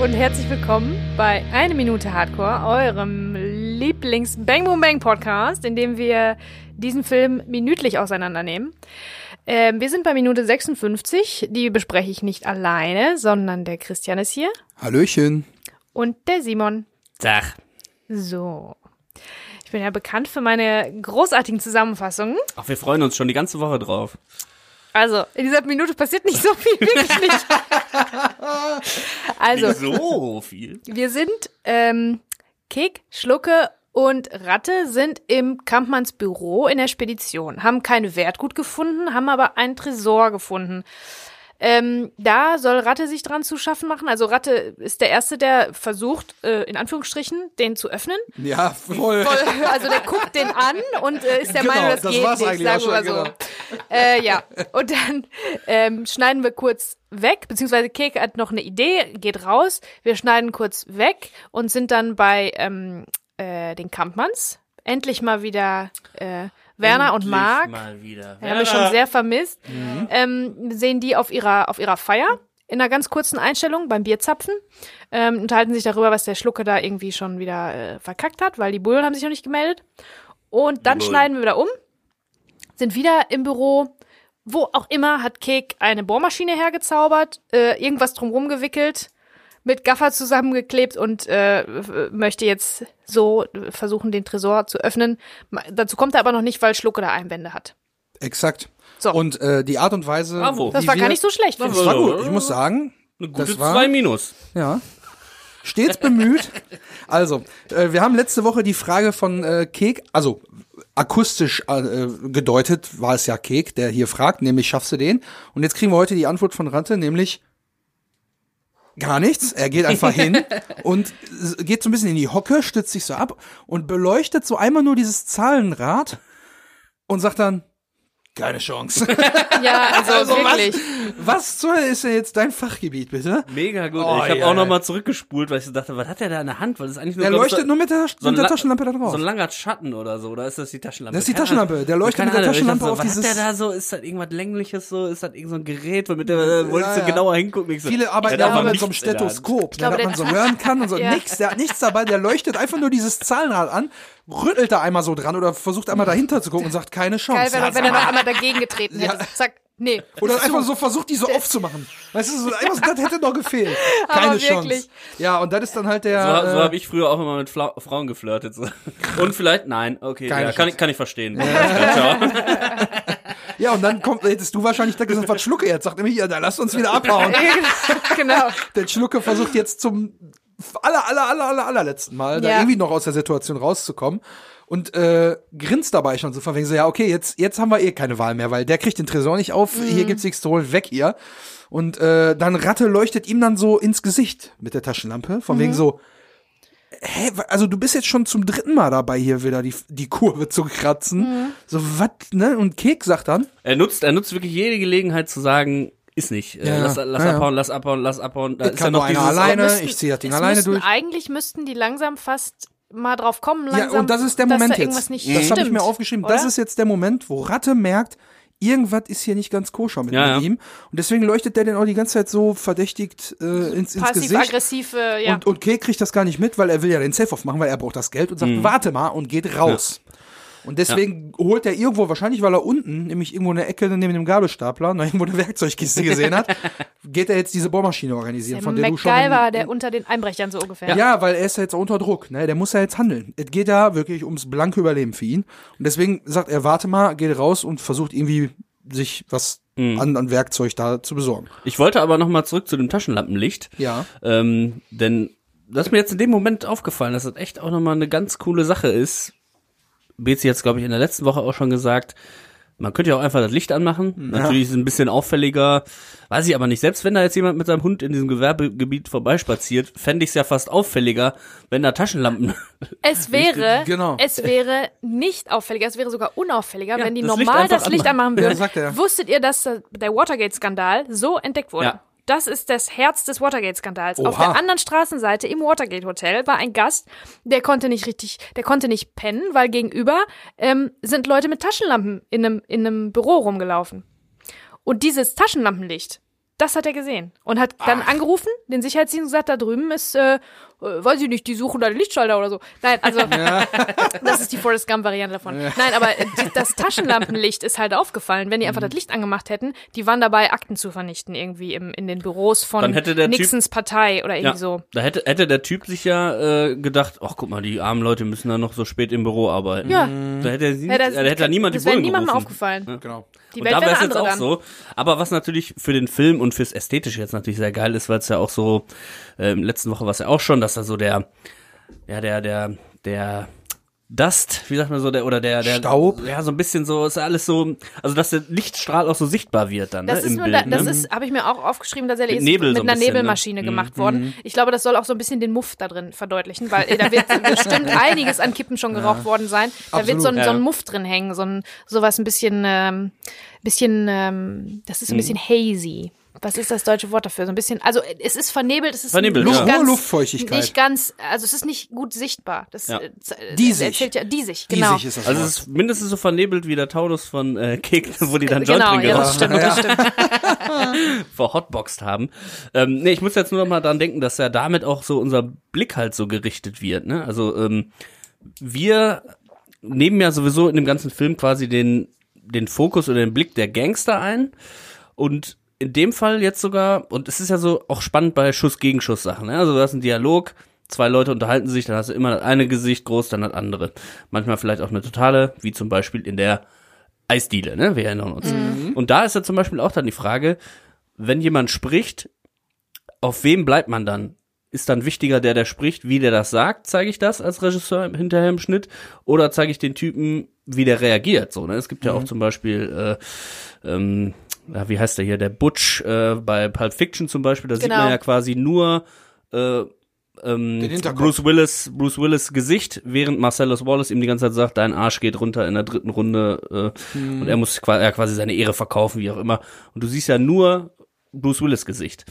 und herzlich willkommen bei Eine Minute Hardcore, eurem Lieblings Bang Boom Bang Podcast, in dem wir diesen Film minütlich auseinandernehmen. Ähm, wir sind bei Minute 56, die bespreche ich nicht alleine, sondern der Christian ist hier Hallöchen. und der Simon. Tag. So. Ich bin ja bekannt für meine großartigen Zusammenfassungen. Ach, wir freuen uns schon die ganze Woche drauf. Also, in dieser Minute passiert nicht so viel, wirklich nicht. Also, Nicht so viel. Wir sind, ähm, Kek, Schlucke und Ratte sind im Kampmanns Büro in der Spedition, haben kein Wertgut gefunden, haben aber einen Tresor gefunden. Ähm, da soll Ratte sich dran zu schaffen machen. Also Ratte ist der Erste, der versucht, äh, in Anführungsstrichen, den zu öffnen. Ja, voll. Voll, also der guckt den an und äh, ist der Genau, Meinung, das, das geht war's nicht, eigentlich sagen wir mal so. genau. Äh, ja, und dann ähm, schneiden wir kurz weg, beziehungsweise Keke hat noch eine Idee, geht raus, wir schneiden kurz weg und sind dann bei ähm, äh, den Kampmanns. Endlich mal wieder Werner und Endlich Marc. Mal wieder. Wir haben wir schon sehr vermisst. Mhm. Ähm, sehen die auf ihrer, auf ihrer Feier in einer ganz kurzen Einstellung beim Bierzapfen. Ähm, unterhalten sich darüber, was der Schlucke da irgendwie schon wieder äh, verkackt hat, weil die Bullen haben sich noch nicht gemeldet. Und dann Bullen. schneiden wir wieder um, sind wieder im Büro. Wo auch immer hat Kek eine Bohrmaschine hergezaubert, äh, irgendwas drumrum gewickelt, mit Gaffer zusammengeklebt und äh, möchte jetzt so versuchen, den Tresor zu öffnen. Dazu kommt er aber noch nicht, weil Schlucke da Einwände hat. Exakt. So. Und äh, die Art und Weise. Bravo. Das war wir, gar nicht so schlecht. Das ich. war gut. Ich muss sagen, Eine gute das war- 2 Minus. ja. Stets bemüht. Also, äh, wir haben letzte Woche die Frage von äh, Kek, also akustisch äh, gedeutet war es ja Kek, der hier fragt, nämlich schaffst du den? Und jetzt kriegen wir heute die Antwort von Ratte, nämlich gar nichts. Er geht einfach hin und geht so ein bisschen in die Hocke, stützt sich so ab und beleuchtet so einmal nur dieses Zahlenrad und sagt dann, keine Chance. Ja, also, Also wirklich. Was zur Hölle ist denn jetzt dein Fachgebiet, bitte? Mega gut. Oh, ich habe ja, auch ja. noch mal zurückgespult, weil ich so dachte, was hat der da in der Hand? Weil das ist eigentlich nur Der leuchtet so, nur mit der, so mit der La- Taschenlampe da drauf. so ein langer Schatten oder so. Oder ist das die Taschenlampe? Das ist die Taschenlampe. Der leuchtet mit der Ahnung. Taschenlampe dachte auf so, Was hat dieses- der da so? Ist das irgendwas längliches so? Ist das irgend so ein Gerät, womit der, äh, wolltest Ja, du ja. genauer hingucken? Ich so, Viele arbeiten ja mit so einem. Stethoskop, ne, dass man so hören kann und so. Ja. Nix, der hat nichts dabei, der leuchtet einfach nur dieses Zahlenrad an, rüttelt da einmal so dran oder versucht einmal dahinter zu gucken und sagt, keine Chance. Geil, wenn, er- wenn er noch einmal dagegen getreten hätte. Ja. Zack, nee. Oder einfach so versucht, die so aufzumachen. Weißt du, so, einfach, so, das hätte noch gefehlt. Aber Keine Chance. Ja, und das ist dann halt der. So, so äh, habe ich früher auch immer mit Fla Frauen geflirtet. So. Und vielleicht, nein, okay, Keine ja, kann, ich, kann ich verstehen. Ja, ja, und dann kommt, hättest du wahrscheinlich da gesagt, was Schlucke jetzt? Sagt nämlich, ja, dann lasst uns wieder abhauen. genau. Der Schlucke versucht jetzt zum aller, aller, aller, aller, allerletzten Mal da Ja. irgendwie noch aus der Situation rauszukommen und äh, grinst dabei schon so von wegen so, ja, okay, jetzt, jetzt haben wir eh keine Wahl mehr, weil der kriegt den Tresor nicht auf, hier gibt's nichts zu holen, weg ihr. Und äh, dann Ratte leuchtet ihm dann so ins Gesicht mit der Taschenlampe, von wegen so, hä, also du bist jetzt schon zum dritten Mal dabei, hier wieder die, die Kurve zu kratzen. So, was, ne? Und Kek sagt dann, Er nutzt, er nutzt wirklich jede Gelegenheit zu sagen, ist nicht. Äh, Ja, lass lass ja, ja. abhauen, lass abhauen, lass abhauen. Da das ist kann ja noch einer alleine, müssten- ich ziehe das Ding alleine müssten, durch. Eigentlich müssten die langsam fast mal drauf kommen, langsam, Ja, und das ist der Moment da jetzt. nicht das habe ich mir aufgeschrieben. Das oder? ist jetzt der Moment, wo Ratte merkt, irgendwas ist hier nicht ganz koscher mit, Ja, mit ja. ihm. Und deswegen leuchtet der den auch die ganze Zeit so verdächtigt äh, ins, ins Gesicht. Passiv-aggressive, ja. Und, und Kek kriegt das gar nicht mit, weil er will ja den Safe-Off machen, weil er braucht das Geld und Mhm. sagt, warte mal und geht raus. Und deswegen holt er irgendwo, wahrscheinlich weil er unten, nämlich irgendwo in der Ecke neben dem Gabelstapler, noch irgendwo eine Werkzeugkiste gesehen hat, geht er jetzt diese Bohrmaschine organisieren, der von der du schon... MacGyver, der unter den Einbrechern so ungefähr. Ja. weil er ist ja jetzt unter Druck, ne? Der muss ja jetzt handeln. Es geht ja wirklich ums blanke Überleben für ihn. Und deswegen sagt er, warte mal, geht raus und versucht irgendwie sich was Mhm. an, an Werkzeug da zu besorgen. Ich wollte aber noch mal zurück zu dem Taschenlampenlicht. Ja. Ähm, denn das ist mir jetzt in dem Moment aufgefallen, dass das echt auch noch mal eine ganz coole Sache ist. Bezi hat es, glaube ich, in der letzten Woche auch schon gesagt. Man könnte ja auch einfach das Licht anmachen. Natürlich ist es ein bisschen auffälliger. Weiß ich aber nicht. Selbst wenn da jetzt jemand mit seinem Hund in diesem Gewerbegebiet vorbeispaziert, fände ich es ja fast auffälliger, wenn da Taschenlampen. Es wäre, Genau. es wäre nicht auffälliger, es wäre sogar unauffälliger, Ja, wenn die das Licht normal einfach das Licht anmachen. würden. Ja, sagt er. Wusstet ihr, dass der Watergate-Skandal so entdeckt wurde? Ja. Das ist das Herz des Watergate-Skandals. Auf der anderen Straßenseite im Watergate-Hotel war ein Gast, der konnte nicht richtig, der konnte nicht pennen, weil gegenüber ähm, sind Leute mit Taschenlampen in einem, in einem Büro rumgelaufen. Und dieses Taschenlampenlicht das hat er gesehen und hat dann angerufen, den Sicherheitsdienst gesagt, da drüben ist, äh, äh, weiß ich nicht, die suchen da den Lichtschalter oder so. Nein, also das ist die Forrest Gump-Variante davon. Nein, aber äh, die, das Taschenlampenlicht ist halt aufgefallen. Wenn die einfach das Licht angemacht hätten, die waren dabei, Akten zu vernichten irgendwie im, in den Büros von Dann hätte der Typ- Nixons Partei oder irgendwie Ja, so. da hätte, hätte der Typ sich ja äh, gedacht, ach guck mal, die armen Leute müssen dann noch so spät im Büro arbeiten. Ja. Da hätte, er sie, Ja, das, da hätte er niemand die das wäre Bullen niemandem gerufen. aufgefallen. Genau. Die und Welt da wäre es jetzt andere auch dann. so. Aber was natürlich für den Film und fürs Ästhetische jetzt natürlich sehr geil ist, weil es ja auch so, ähm, letzten Woche war es ja auch schon, dass da so der, ja, der, der, der Dust, wie sagt man so, der, oder der, der Staub. Ja, so ein bisschen so, ist ja alles so, also dass der Lichtstrahl auch so sichtbar wird dann, Das ne, ist, im nur Bild. da, das ne? ist, habe ich mir auch aufgeschrieben, tatsächlich Mit ist Nebel mit so ein einer bisschen, ne? Nebelmaschine gemacht worden. Ich glaube, das soll auch so ein bisschen den Muff da drin verdeutlichen, weil äh, da wird bestimmt einiges an Kippen schon geraucht worden sein. Da wird so ein, Absolut. so ein Ja. Muff drin hängen, so ein sowas ein bisschen, ähm, bisschen, ähm, das ist ein bisschen hazy. Was ist das deutsche Wort dafür? So ein bisschen, also es ist vernebelt, es ist Vernebelt, nicht ja. ganz, Hohe Luftfeuchtigkeit. Nicht ganz, also es ist nicht gut sichtbar. Das, Ja. äh, äh, Diesig. erzählt ja, diesig, genau. Diesig ist das Also Wort. es ist mindestens so vernebelt wie der Taunus von äh, Kek, wo die dann Joint genau, drin ja, das stimmt, das stimmt. verhotboxt haben. Ähm, nee, ich muss jetzt nur noch mal dran denken, dass ja damit auch so unser Blick halt so gerichtet wird. Ne? Also ähm, wir nehmen ja sowieso in dem ganzen Film quasi den, den Fokus oder den Blick der Gangster ein und in dem Fall jetzt sogar, und es ist ja so auch spannend bei Schuss-Gegenschuss-Sachen, ne? also du hast einen Dialog, zwei Leute unterhalten sich, dann hast du immer das eine Gesicht groß, dann das andere. Manchmal vielleicht auch eine totale, wie zum Beispiel in der Eisdiele, ne? Wir erinnern uns. Und da ist ja zum Beispiel auch dann die Frage, wenn jemand spricht, auf wem bleibt man dann? Ist dann wichtiger der, der spricht, wie der das sagt, zeige ich das als Regisseur hinterher im Schnitt? Oder zeige ich den Typen, wie der reagiert? So, ne? Es gibt ja auch zum Beispiel, äh, ähm, ja, wie heißt der hier, der Butch äh, bei Pulp Fiction zum Beispiel, da sieht Genau. man ja quasi nur äh, ähm. Bruce Willis, Bruce Willis Gesicht, während Marcellus Wallace ihm die ganze Zeit sagt, dein Arsch geht runter in der dritten Runde äh, und er muss quasi seine Ehre verkaufen, wie auch immer. Und du siehst ja nur Bruce Willis Gesicht.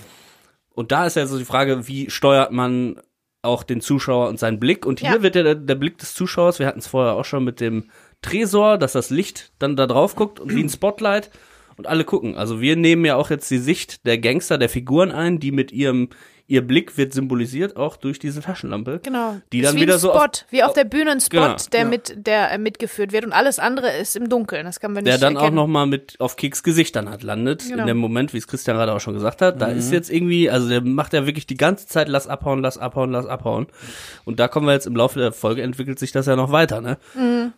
Und da ist ja so die Frage, wie steuert man auch den Zuschauer und seinen Blick? Und hier Ja. wird ja der, der Blick des Zuschauers, wir hatten es vorher auch schon mit dem Tresor, dass das Licht dann da drauf guckt und wie ein Spotlight und alle gucken. Also wir nehmen ja auch jetzt die Sicht der Gangster, der Figuren ein, die mit ihrem, ihr Blick wird symbolisiert auch durch diese Taschenlampe. Genau. Die Ist dann wie wieder ein so Spot, auf- wie auf der Bühne ein Spot, Genau, der ja. mit der äh, mitgeführt wird und alles andere ist im Dunkeln. Das kann man nicht der dann auch erkennen. noch mal mit auf Keks Gesicht dann halt landet. Genau. In dem Moment, wie es Christian gerade auch schon gesagt hat, da ist jetzt irgendwie, also der macht ja wirklich die ganze Zeit, lass abhauen, lass abhauen, lass abhauen. Und da kommen wir jetzt im Laufe der Folge, entwickelt sich das ja noch weiter, ne?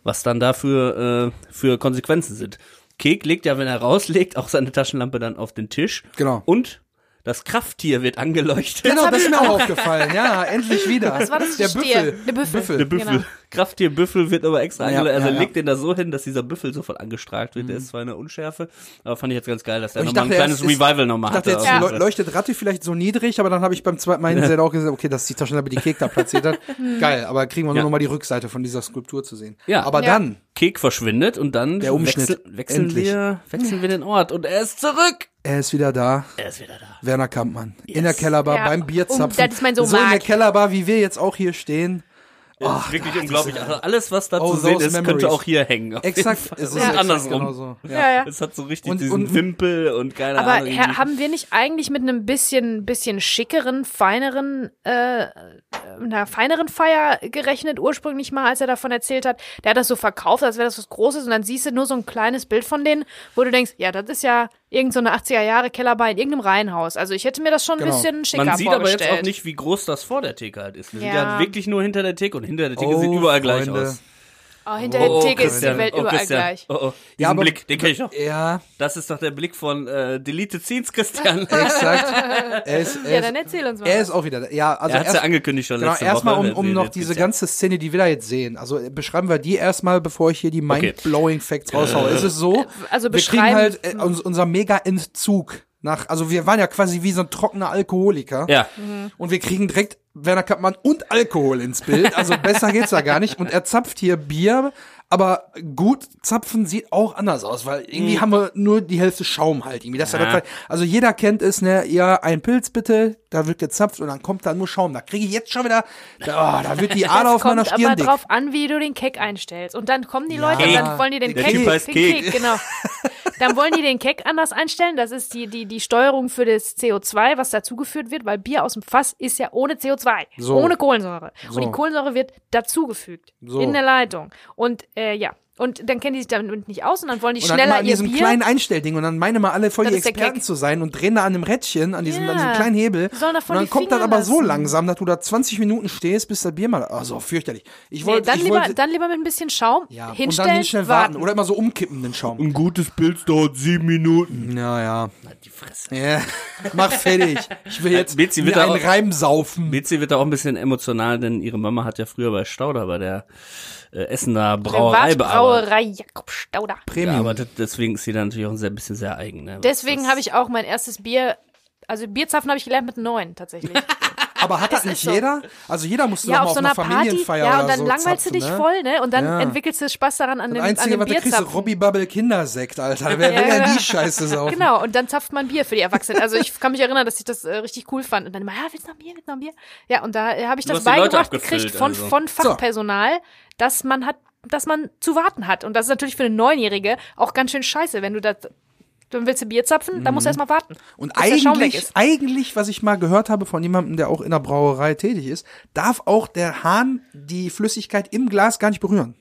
Was dann da für, äh, für Konsequenzen sind. Kek legt ja, wenn er rauslegt, auch seine Taschenlampe dann auf den Tisch. Genau. Und das Krafttier wird angeleuchtet. Genau, das ist mir auch aufgefallen. Ja, endlich wieder. Was war das Der Stier? Büffel. Der Büffel. Der Büffel. Genau. Krafttier Büffel wird aber extra Ja. Also ja, er ja. legt den da so hin, dass dieser Büffel sofort angestrahlt wird. Der ist zwar in der Unschärfe, aber fand ich jetzt ganz geil, dass der ich nochmal ein kleines ist- Revival nochmal Ich dachte, hatte. jetzt Fall. leuchtet Ratte vielleicht so niedrig, aber dann habe ich beim zweiten Mal hingesehen auch gesagt, okay, das ist die Taschenlampe, die Kek da platziert hat. Geil, aber kriegen wir nur Ja. noch mal die Rückseite von dieser Skulptur zu sehen. Ja. Aber Ja. dann, Kek verschwindet und dann Der Umschnitt. wechsel, wechseln, Endlich. wir, wechseln wir den Ort und er ist zurück. er ist wieder da. Er ist wieder da. Werner Kampmann. In der Kellerbar Ja. beim Bierzapfen. Um, das ist mein Sohn so in der. Kellerbar, wie wir jetzt auch hier stehen. Das ist wirklich unglaublich. Also alles, was da Oh, zu sehen ist, könnte memories. auch hier hängen. Exakt. Es ist exakt andersrum. genauso. Ja, ja. Es hat so richtig Und- diesen und- Wimpel und keine Aber Ahnung. Irgendwie- haben wir nicht eigentlich mit einem bisschen, bisschen schickeren, feineren, äh, einer feineren Feier gerechnet, ursprünglich mal, als er davon erzählt hat? Der hat das so verkauft, als wäre das was Großes und dann siehst du nur so ein kleines Bild von denen, wo du denkst, ja, das ist ja irgend so eine 80er Jahre Kellerbar in irgendeinem Reihenhaus. Also ich hätte mir das schon ein Genau. bisschen schicker Man sieht aber vorgestellt. jetzt auch nicht, wie groß das vor der Theke halt ist. Wir sind Ja. ja wirklich nur hinter der Theke und hinter der Theke Oh, sieht überall gleich Freunde. aus. Oh, hinter der Theke ist die Welt oh, überall Christian. gleich. Oh, oh. Diesen Ja, aber- Blick, den kenn ich noch. Ja, Das ist doch der Blick von äh, Deleted Scenes, Christian. exakt. Er ist, er Ja, dann erzähl uns mal. er ist auch wieder da. Ja, also er hat's ja erst- angekündigt schon Genau, letzte erstmal Woche. um, um Wir- noch diese ganze Szene, die wir da jetzt sehen. Also äh, beschreiben wir die erstmal, bevor ich hier die Okay. mind-blowing Facts raushaue. Es ist so, also wir kriegen beschreiben- halt äh, uns, unser Mega-Entzug nach, also wir waren ja quasi wie so ein trockener Alkoholiker. Ja, Und wir kriegen direkt Werner Kappmann und Alkohol ins Bild. Also besser geht's da gar nicht. Und er zapft hier Bier, aber gut zapfen sieht auch anders aus, weil irgendwie haben wir nur die Hälfte Schaum halt irgendwie. Das ja. Mhm. Also jeder kennt es, ne, ja, ein Pilz bitte, da wird gezapft und dann kommt da nur Schaum. Da kriege ich jetzt schon wieder, da, oh, da wird die Ader auf meiner kommt Stirn aber dick. drauf an, wie du den Keck einstellst. Und dann kommen die Leute Ja. und dann wollen die den Der Keck, heißt den. Kek, genau. Dann wollen die den Keck anders einstellen. Das ist die, die, die Steuerung für das CO2, was dazugeführt wird, weil Bier aus dem Fass ist ja ohne CO2, So. ohne Kohlensäure. So. Und die Kohlensäure wird dazugefügt So. in der Leitung. Und äh, ja, und dann kennen die sich damit nicht aus und dann wollen die Und dann immer schneller an ihr diesem Bier. kleinen Einstellding und dann meine mal alle voll Das die Experten zu sein und drehen da an dem Rädchen, an diesem, Ja. an diesem kleinen Hebel. Und dann die kommt das aber so lassen. langsam, dass du da 20 Minuten stehst, bis das Bier mal, also fürchterlich. Ich Nee, wollte, dann, ich lieber, wollte, dann lieber mit ein bisschen Schaum ja, und hinstellen, dann hin schnell warten. Oder immer so umkippen, den Schaum. Ein gutes Pilz dauert sieben Minuten. Ja, ja. Die Fresse. Ja, mach fertig. Ich will jetzt Betsy wird einen auch- Reim saufen. Betsy wird da auch ein bisschen emotional, denn ihre Mama hat ja früher bei Stauder, bei der äh, Essener Brauerei bearbeitet. Privatbrauerei Jakob Stauder. Premium. gearbeitet. Deswegen ist sie da natürlich auch ein sehr, bisschen sehr eigen. Ne? Deswegen Das- habe ich auch mein erstes Bier, also Bierzapfen habe ich gelernt mit neun tatsächlich. Aber hat das nicht so. jeder? Also jeder musste ja, doch mal auf so einer Party. Familienfeier Ja, oder und dann so langweilst zapfen, du dich ne? voll, ne? Und dann Ja. entwickelst du Spaß daran an Das dem, an Einzige, dem was du kriegst, ist. Robbie Bubble Kindersekt, Alter. Wer will Ja. denn die Scheiße saufen? Genau, und dann zapft man Bier für die Erwachsenen. Also ich kann mich erinnern, dass ich das äh, richtig cool fand. Und dann immer, ja, willst du noch ein Bier, willst du noch ein Bier? Ja, und da äh, habe ich Du das beigebracht gekriegt von, also. von Fachpersonal, dass man hat, dass man zu warten hat. Und das ist natürlich für eine Neunjährige auch ganz schön scheiße, wenn du das, dann willst du Bier zapfen, dann musst du erst mal warten. Und eigentlich, eigentlich, was ich mal gehört habe von jemandem, der auch in der Brauerei tätig ist, darf auch der Hahn die Flüssigkeit im Glas gar nicht berühren.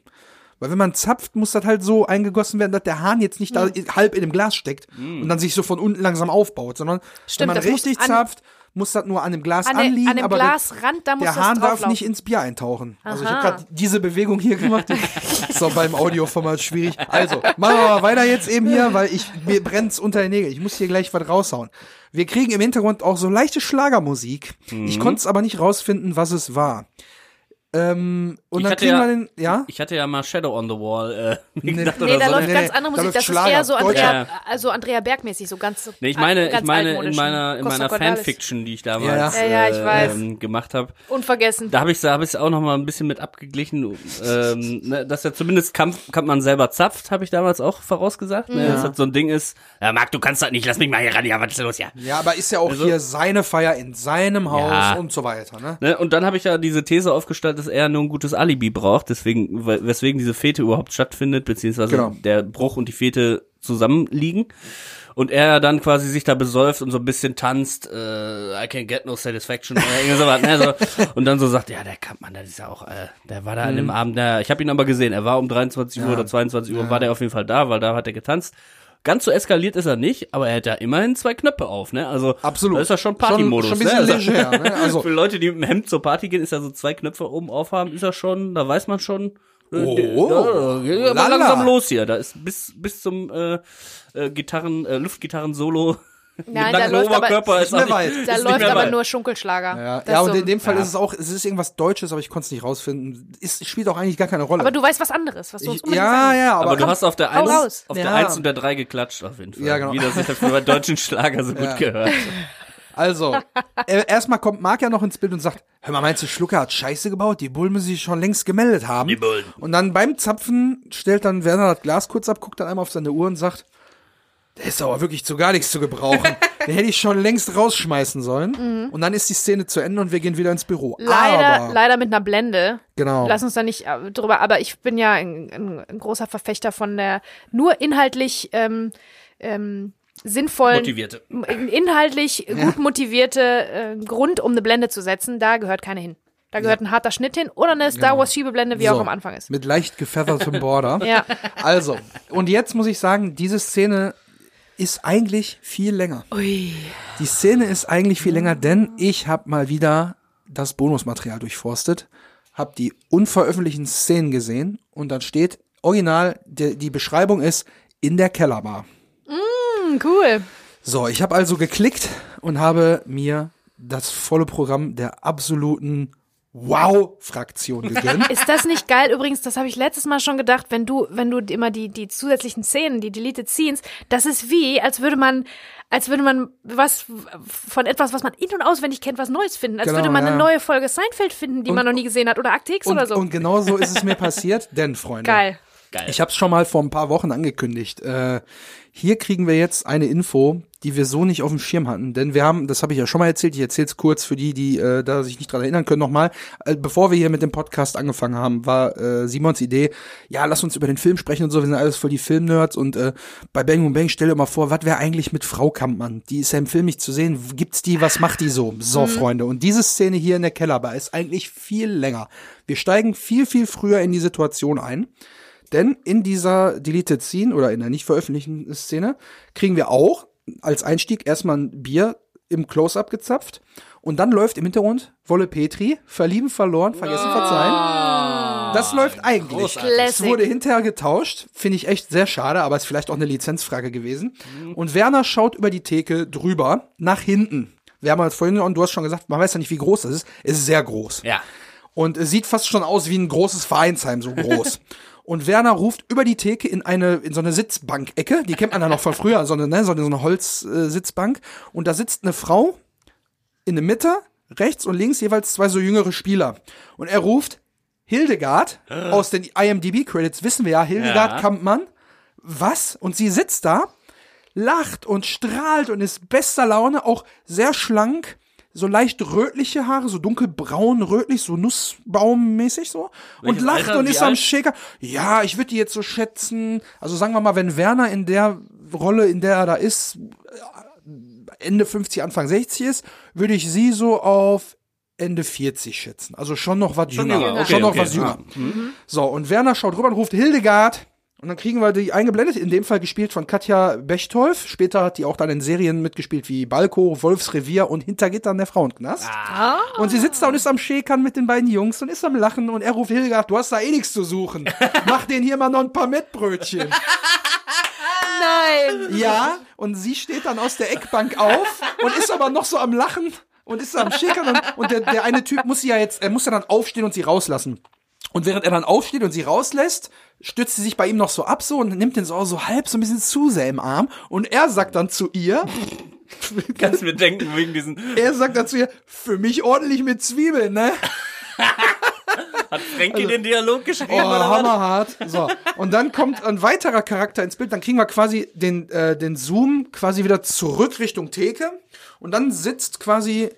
Weil wenn man zapft, muss das halt so eingegossen werden, dass der Hahn jetzt nicht Hm. da halb in dem Glas steckt und dann sich so von unten langsam aufbaut, sondern Stimmt, wenn man richtig zapft, muss das nur an dem Glas An, der, anliegen, an dem aber der- Glasrand, da muss der das Hahn darf nicht ins Bier eintauchen. Also ich Aha. habe gerade diese Bewegung hier gemacht. ist doch beim Audioformat schwierig. Also, machen wir mal weiter jetzt eben hier, weil ich mir brennt's unter den Nägeln. Ich muss hier gleich was raushauen. Wir kriegen im Hintergrund auch so leichte Schlagermusik. Mhm. Ich konnte es aber nicht rausfinden, was es war. Ähm, und Ich dann hatte kriegen ja- wir den, ja? Ich hatte ja mal Shadow on the Wall äh, Nee. gedacht Nee, oder da so. läuft nee, ganz andere da Musik. läuft Das ist Schlager, eher so Andrea, Deutscher. also Andrea Berg-mäßig, so ganz. Nee, ich meine, ganz ich meine in meiner in meiner. Fanfiction, die ich damals Ja, ja. Ja, ja, ich weiß. ähm, gemacht habe, Unvergessen. da habe ich da habe ich auch noch mal ein bisschen mit abgeglichen, ähm, ne, dass ja zumindest Kampf, Kampfmann selber zapft, habe ich damals auch vorausgesagt, ne, dass das so ein Ding ist. Ja, Marc, du kannst das nicht, lass mich mal hier ran, ja, was ist los, ja. Ja, aber ist ja auch Also- hier seine Feier in seinem Haus Ja. und so weiter, ne? Ne, und dann habe ich ja diese These aufgestellt, dass er nur ein gutes Alibi braucht, deswegen, we- weswegen diese Fete überhaupt stattfindet, beziehungsweise Genau. der Bruch und die Fete zusammenliegen. Und er dann quasi sich da besäuft und so ein bisschen tanzt, äh, I can get no satisfaction oder irgendwie sowas, ne, so. Und dann so sagt, ja, der Kampmann, der ist ja auch, äh, der war da an Mhm. dem Abend, der, ich habe ihn aber gesehen, er war um 23 Uhr oder 22 Uhr, war der auf jeden Fall da, weil da hat er getanzt. Ganz so eskaliert ist er nicht, aber er hat ja immerhin zwei Knöpfe auf, ne? Also Absolut. da ist ja schon Partymodus. Schon, schon ein bisschen ne? leger, ne? Also, Für Leute, die mit dem Hemd zur Party gehen, ist ja so zwei Knöpfe oben aufhaben, ist ja schon, da weiß man schon. äh, Oh, geht aber lala. langsam los hier. Da ist bis bis zum äh, äh, Gitarren, äh, Luftgitarren-Solo. Nein, da läuft aber- Oberkörper Ist auch mehr weit. Da ist nicht läuft aber weit. nur Schunkelschlager. ja, ja und so. in dem Fall Ja. ist es auch, es ist irgendwas Deutsches, aber ich konnte es nicht rausfinden. Ist, spielt auch eigentlich gar keine Rolle. Aber du weißt was anderes, was du uns ich, unbedingt ja, sagen ja, Aber, aber, du hast auf der hau 1 raus. auf Ja. der 1 und der 3 geklatscht auf jeden Fall. Ja, genau. Wie das sich das für deutschen Schlager so Ja. gut gehört. Also, äh, erstmal kommt Marc ja noch ins Bild und sagt, hör mal, meinst du, Schlucker hat Scheiße gebaut? Die Bullen müssen sich schon längst gemeldet haben. Die Bullen. Und dann beim Zapfen stellt dann Werner das Glas kurz ab, guckt dann einmal auf seine Uhr und sagt, der ist aber wirklich zu gar nichts zu gebrauchen. Den hätte ich schon längst rausschmeißen sollen. Und dann ist die Szene zu Ende und wir gehen wieder ins Büro. Leider, aber, leider mit einer Blende. Genau. Lass uns da nicht äh, drüber, aber ich bin ja ein, ein, ein großer Verfechter von der nur inhaltlich ähm, ähm, sinnvollen, Motivierte. inhaltlich gut motivierte äh, Grund, um eine Blende zu setzen. Da gehört keine hin. Da gehört ein harter Schnitt hin oder eine Star Wars Schiebeblende, wie auch So, am Anfang ist. Mit leicht gefeathertem Border. Ja. Also, und jetzt muss ich sagen, diese Szene ist eigentlich viel länger. Ui. Die Szene ist eigentlich viel länger, denn ich habe mal wieder das Bonusmaterial durchforstet, habe die unveröffentlichten Szenen gesehen und dann steht original, die, die Beschreibung ist in der Kellerbar. Hm, cool. So, ich habe also geklickt und habe mir das volle Programm der absoluten Wow-Fraktion gegönnt. Ist das nicht geil? Übrigens, das habe ich letztes Mal schon gedacht, wenn du, wenn du immer die, die zusätzlichen Szenen, die Deleted Scenes, das ist wie, als würde man, als würde man was von etwas, was man in- und auswendig kennt, was Neues finden. Als Genau, würde man ja. eine neue Folge Seinfeld finden, die man noch nie gesehen hat oder Akte X Und, oder so. und genau so ist es mir passiert, denn, Freunde, geil. Geil. Ich habe es schon mal vor ein paar Wochen angekündigt. Äh, hier kriegen wir jetzt eine Info, die wir so nicht auf dem Schirm hatten. Denn wir haben, das habe ich ja schon mal erzählt, ich erzähle es kurz für die, die äh, da sich nicht dran erinnern können, nochmal. Äh, bevor wir hier mit dem Podcast angefangen haben, war äh, Simons Idee, ja, lass uns über den Film sprechen und so, wir sind alles voll die Filmnerds und äh, bei Bang Boom Bang stell dir mal vor, was wäre eigentlich mit Frau Kampmann? Die ist ja im Film nicht zu sehen. Gibt's die, was macht die so? So, Freunde. Und diese Szene hier in der Kellerbar ist eigentlich viel länger. Wir steigen viel, viel früher in die Situation ein. Denn in dieser Deleted Scene oder in der nicht veröffentlichten Szene kriegen wir auch als Einstieg erstmal ein Bier im Close-Up gezapft. Und dann läuft im Hintergrund Wolle Petri, verlieben verloren, vergessen verzeihen. Das läuft eigentlich. Es wurde hinterher getauscht, finde ich echt sehr schade, aber ist vielleicht auch eine Lizenzfrage gewesen. Und Werner schaut über die Theke drüber nach hinten. Wir haben jetzt vorhin, und du hast schon gesagt, man weiß ja nicht, wie groß das ist. Es ist sehr groß. Ja. Und es sieht fast schon aus wie ein großes Vereinsheim, so groß. Und Werner ruft über die Theke in eine, in so eine Sitzbank-Ecke, die kennt man ja noch von früher, so eine, ne, so eine, so eine Holzsitzbank. und da sitzt eine Frau in der Mitte, rechts und links jeweils zwei so jüngere Spieler. Und er ruft Hildegard aus den IMDb-Credits, wissen wir ja, Hildegard Ja. Kampmann. Was? Und sie sitzt da, lacht und strahlt und ist bester Laune, auch sehr schlank, so leicht rötliche Haare, so dunkelbraun, rötlich, so Nussbaummäßig so. Welches und lacht Alter? und ist am? Shaker. Ja, ich würde die jetzt so schätzen. Also sagen wir mal, wenn Werner in der Rolle, in der er da ist, Ende 50, Anfang 60 ist, würde ich sie so auf Ende 40 schätzen. Also schon noch was jünger. jünger, okay, schon noch okay, was jünger. ja. So, und Werner schaut rüber und ruft Hildegard. Und dann kriegen wir die eingeblendet, in dem Fall gespielt von Katja Bechtolf. Später hat die auch dann in Serien mitgespielt wie Balko, Wolfsrevier und Hintergittern der Frauenknast. Ah. Und sie sitzt da und ist am Schäkern mit den beiden Jungs und ist am Lachen und er ruft Hildegard, du hast da eh nichts zu suchen. Mach den hier mal noch ein paar Mettbrötchen. Nein. Ja, und sie steht dann aus der Eckbank auf und ist aber noch so am Lachen und ist am Schäkern und, und der, der eine Typ muss sie ja jetzt, er muss ja dann aufstehen und sie rauslassen. Und während er dann aufsteht und sie rauslässt, stützt sie sich bei ihm noch so ab so und nimmt den so, so halb so ein bisschen zu sehr im Arm und er sagt dann zu ihr, Kannst mir denken, wegen diesen. er sagt dann zu ihr, für mich ordentlich mit Zwiebeln, ne? Hat Frankie den Dialog geschrieben Oh, oder hammerhart. So. Und dann kommt ein weiterer Charakter ins Bild. Dann kriegen wir quasi den, äh, den Zoom quasi wieder zurück Richtung Theke. Und dann sitzt quasi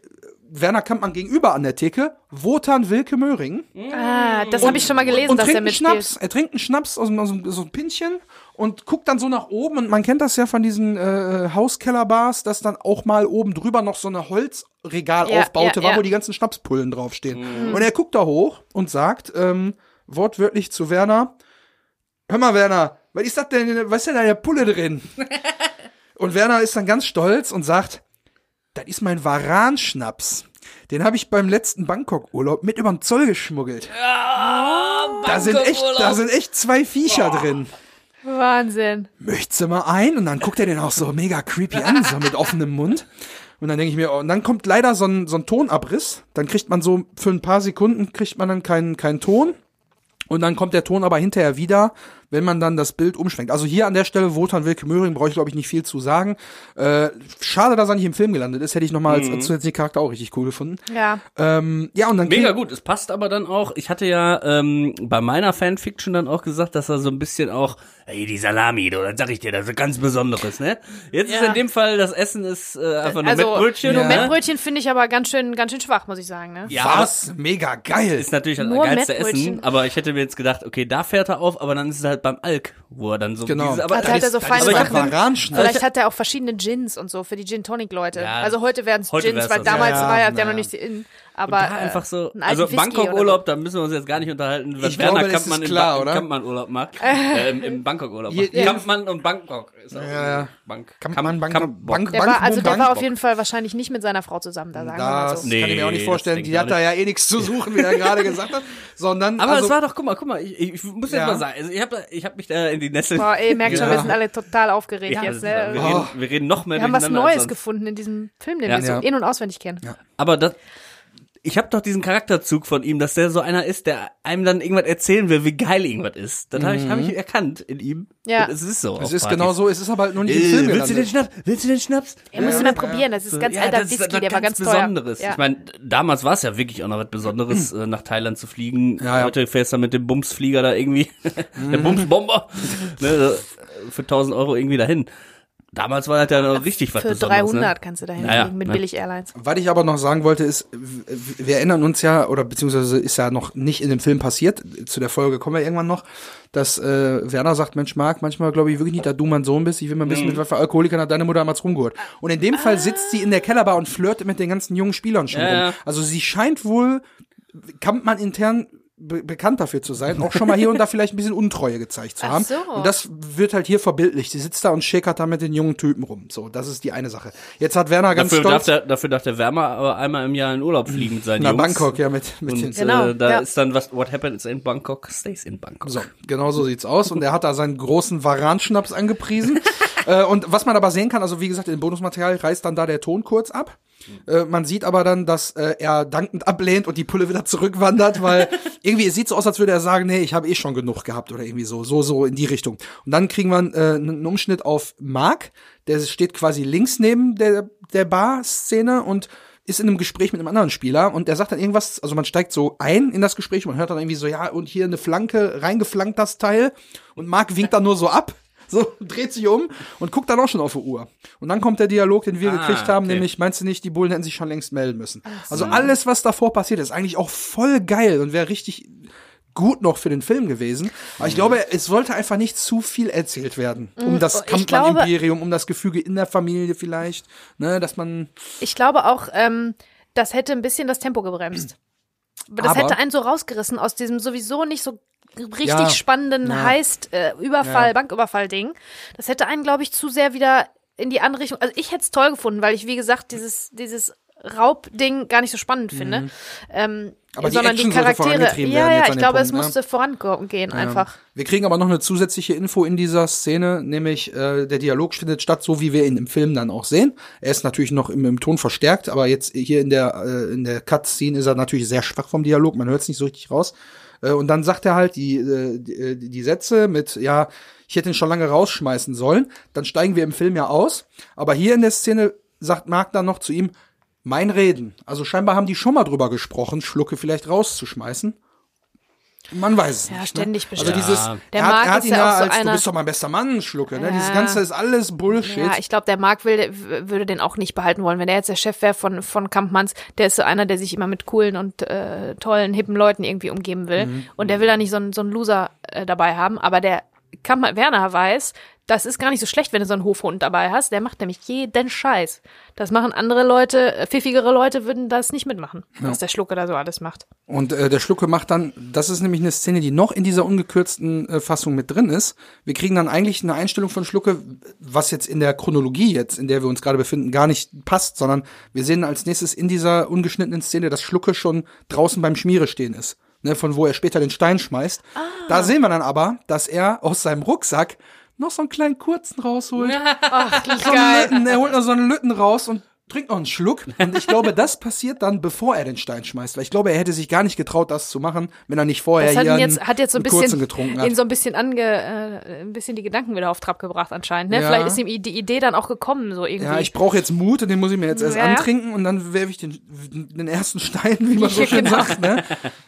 Werner Kampmann gegenüber an der Theke, Wotan Wilke Möhring. Ah, das habe ich schon mal gelesen, und dass trinkt er mitspielt. Schnaps. Er trinkt einen Schnaps aus, einem- aus einem- so ein Pinchen und guckt dann so nach oben. Und man kennt das ja von diesen äh, Hauskellerbars, dass dann auch mal oben drüber noch so eine Holzregalaufbaute Ja, ja, war, ja. wo die ganzen Schnapspullen draufstehen. Und er guckt da hoch und sagt ähm, wortwörtlich zu Werner, hör mal Werner, was ist das denn, was ist denn da in der Pulle drin? und Werner ist dann ganz stolz und sagt, das ist mein Varan-Schnaps. Den habe ich beim letzten Bangkok-Urlaub mit über den Zoll geschmuggelt. da sind echt, da sind echt zwei Viecher drin. Wahnsinn. Möchtest du mal ein? Und dann guckt er den auch so mega creepy an, so mit offenem Mund. Und dann denke ich mir, oh, und dann kommt leider so ein, so ein Tonabriss. Dann kriegt man so für ein paar Sekunden kriegt man dann keinen keinen Ton. Und dann kommt der Ton aber hinterher wieder, wenn man dann das Bild umschwenkt. Also hier an der Stelle, Wotan Wilke Möhring, brauche ich glaube ich nicht viel zu sagen. Äh, schade, dass er nicht im Film gelandet ist. Hätte ich nochmal als, als zusätzlichen Charakter auch richtig cool gefunden. Ja. Ähm, ja, und dann Mega gut, es passt aber dann auch. Ich hatte ja ähm, bei meiner Fanfiction dann auch gesagt, dass er so ein bisschen auch, hey, die Salami, du, das sag ich dir, das ist ganz Besonderes, ne? Jetzt ist Ja. in dem Fall, das Essen ist äh, einfach nur Also, Mettbrötchen. nur? Mettbrötchen finde ich aber ganz schön, ganz schön schwach, muss ich sagen, ne? Ja, Was? Mega geil. ist natürlich das geilste. Essen, aber ich hätte mir jetzt gedacht, okay, da fährt er auf, aber dann ist es halt beim Alk, wo er dann so Genau. diese, aber Hat- hat er so feine Sachen? Vielleicht hat er auch verschiedene Gins und so für die Gin Tonic Leute. Ja, also heute wären es Gins, weil damals Ja, ja, war ja der na noch ja. nicht in. Aber da äh, einfach so, also Bangkok-Urlaub, da müssen wir uns jetzt gar nicht unterhalten, was Ich glaube, Werner das ist Kampmann im, klar, ba oder? im Kampmann-Urlaub macht. äh, Im, im Bangkok-Urlaub macht. je- Kampmann und Bangkok. Ist auch Ja, ja. Bank, Kampmann, Bank- Kampbock. Bank- Der war, also der war Bangkok. auf jeden Fall wahrscheinlich nicht mit seiner Frau zusammen, da sagen wir mal Das so. Nee, kann ich mir auch nicht das vorstellen. Die hat da ja eh nichts zu suchen, wie er gerade gesagt hat. Sondern, Aber also, es war doch, guck mal, guck mal, ich, ich muss jetzt Ja. mal sagen, also ich habe ich hab mich da in die Nessel. Boah, ey, merkt schon, Ja. wir sind alle total aufgeregt Ja, jetzt. das Ne? reden, wir reden noch mehr Wir haben was Neues gefunden in diesem Film, den Ja. wir so Ja. in- und auswendig kennen. Aber das, ich habe doch diesen Charakterzug von ihm, dass der so einer ist, der einem dann irgendwas erzählen will, wie geil irgendwas ist. Das habe ich, hab ich erkannt in ihm. Ja. Und es ist so. Es ist Partys. genau so, es ist aber halt nur nicht im Äh, Film willst du den. Schnaps? Willst du den Schnaps? Er musste mal probieren, das ist ganz Ja, alter Whisky, der war ganz teuer. Besonderes. Ja. Ich meine, damals war es ja wirklich auch noch was Besonderes, äh, nach Thailand zu fliegen. Ja, ja. Heute fährst du mit dem Bumsflieger da irgendwie, der Bumsbomber, ne, für 1000 Euro irgendwie dahin. Damals war das ja noch richtig was Für Besonderes. 300 ne? kannst du dahin Naja, fliegen mit ne. Billig Airlines. Was ich aber noch sagen wollte, ist, wir erinnern uns ja, oder beziehungsweise ist ja noch nicht in dem Film passiert, zu der Folge kommen wir irgendwann noch, dass äh, Werner sagt, Mensch, Marc, manchmal glaube ich wirklich nicht, dass du mein Sohn bist, ich will mal wissen, mit was für Alkoholikern hat deine Mutter damals rumgehört. Und in dem Fall sitzt sie in der Kellerbar und flirtet mit den ganzen jungen Spielern schon Ja, rum. ja. Also sie scheint wohl, kann man intern be bekannt dafür zu sein, auch schon mal hier und da vielleicht ein bisschen Untreue gezeigt zu Ach haben. so. Und das wird halt hier verbildlicht. Sie sitzt da und schäkert da mit den jungen Typen rum. So, das ist die eine Sache. Jetzt hat Werner ganz Dafür darf, stolz der, dafür darf der Wärmer aber einmal im Jahr in Urlaub fliegen mit seinen nach Jungs. Bangkok, ja, mit, mit den Und Genau, äh, da ja. ist dann was, what happens in Bangkok stays in Bangkok. So, genau so sieht's aus. Und er hat da seinen großen Varan-Schnaps angepriesen. äh, und was man aber sehen kann, also wie gesagt, im Bonusmaterial reißt dann da der Ton kurz ab. Äh, man sieht aber dann, dass äh, er dankend ablehnt und die Pulle wieder zurückwandert, weil irgendwie es sieht so aus, als würde er sagen, nee, ich habe eh schon genug gehabt oder irgendwie so, so, so in die Richtung. Und dann kriegen wir äh, einen Umschnitt auf Mark, der steht quasi links neben der, der Bar-Szene und ist in einem Gespräch mit einem anderen Spieler und der sagt dann irgendwas, also man steigt so ein in das Gespräch und man hört dann irgendwie so, ja, und hier eine Flanke, reingeflankt das Teil und Marc winkt dann nur so ab, so, dreht sich um und guckt dann auch schon auf die Uhr. Und dann kommt der Dialog, den wir Ah, gekriegt haben, okay. nämlich, meinst du nicht, die Bullen hätten sich schon längst melden müssen. Also alles, was davor passiert, ist eigentlich auch voll geil und wäre richtig gut noch für den Film gewesen. Aber ich glaube, es sollte einfach nicht zu viel erzählt werden. Um das ich glaube- Kampmann-Imperium, um das Gefüge in der Familie vielleicht, ne, dass man, Ich glaube auch, ähm, das hätte ein bisschen das Tempo gebremst. Aber das Aber- hätte einen so rausgerissen aus diesem sowieso nicht so richtig Ja. spannenden Ja. Heist, äh, Überfall, Ja. Banküberfall-Ding. Das hätte einen, glaube ich, zu sehr wieder in die andere Richtung. Also ich hätte es toll gefunden, weil ich, wie gesagt, dieses, dieses Raubding gar nicht so spannend finde. Ähm, Mhm. Aber die sondern die sollte Charaktere. Ja, ja, ich glaube, Punkt, es ne? musste vorangehen einfach. Wir kriegen aber noch eine zusätzliche Info in dieser Szene, nämlich äh, der Dialog findet statt, so wie wir ihn im Film dann auch sehen. Er ist natürlich noch im, im Ton verstärkt, aber jetzt hier in der äh, in der Cut-Scene ist er natürlich sehr schwach vom Dialog, man hört es nicht so richtig raus. Äh, und dann sagt er halt die, äh, die, äh, die Sätze mit, ja, ich hätte ihn schon lange rausschmeißen sollen. Dann steigen wir im Film ja aus. Aber hier in der Szene sagt Mark dann noch zu ihm, mein Reden. Also scheinbar haben die schon mal drüber gesprochen, Schlucke vielleicht rauszuschmeißen. Man weiß es Ja, nicht. ständig ne? Also bestimmt. dieses, Ja. Der er hat, Marc er hat ist ihn ja ja so als, du einer- bist doch mein bester Mann, Schlucke. Ne? Ja. Dieses Ganze ist alles Bullshit. Ja, ich glaube, der Marc will, würde den auch nicht behalten wollen. Wenn der jetzt der Chef wäre von, von Kampmanns, der ist so einer, der sich immer mit coolen und äh, tollen, hippen Leuten irgendwie umgeben will. Mhm. Und der will da nicht so einen, so einen Loser äh, dabei haben. Aber der Kampmann Werner weiß, das ist gar nicht so schlecht, wenn du so einen Hofhund dabei hast. Der macht nämlich jeden Scheiß. Das machen andere Leute, äh, pfiffigere Leute würden das nicht mitmachen, was der Schlucke da so alles macht. Und äh, der Schlucke macht dann, das ist nämlich eine Szene, die noch in dieser ungekürzten äh, Fassung mit drin ist. Wir kriegen dann eigentlich eine Einstellung von Schlucke, was jetzt in der Chronologie jetzt, in der wir uns gerade befinden, gar nicht passt, sondern wir sehen als nächstes in dieser ungeschnittenen Szene, dass Schlucke schon draußen beim Schmiere stehen ist. Ne, von wo er später den Stein schmeißt. Da sehen wir dann aber, dass er aus seinem Rucksack noch so einen kleinen kurzen rausholt. Ach, so einen Lütten, er holt noch so einen Lütten raus und trinkt noch einen Schluck. Und ich glaube, das passiert dann, bevor er den Stein schmeißt. Weil ich glaube, er hätte sich gar nicht getraut, das zu machen, wenn er nicht vorher Das hat hier ihn jetzt, hat jetzt so ein bisschen, getrunken hat. ihn so ein bisschen ange, äh, ein bisschen die Gedanken wieder auf Trab gebracht anscheinend. Ne? Ja. Vielleicht ist ihm die Idee dann auch gekommen, so irgendwie. ja, ich brauche jetzt Mut und den muss ich mir jetzt erst Ja. antrinken und dann werfe ich den, den ersten Stein, wie man so schön genau. sagt. Ne?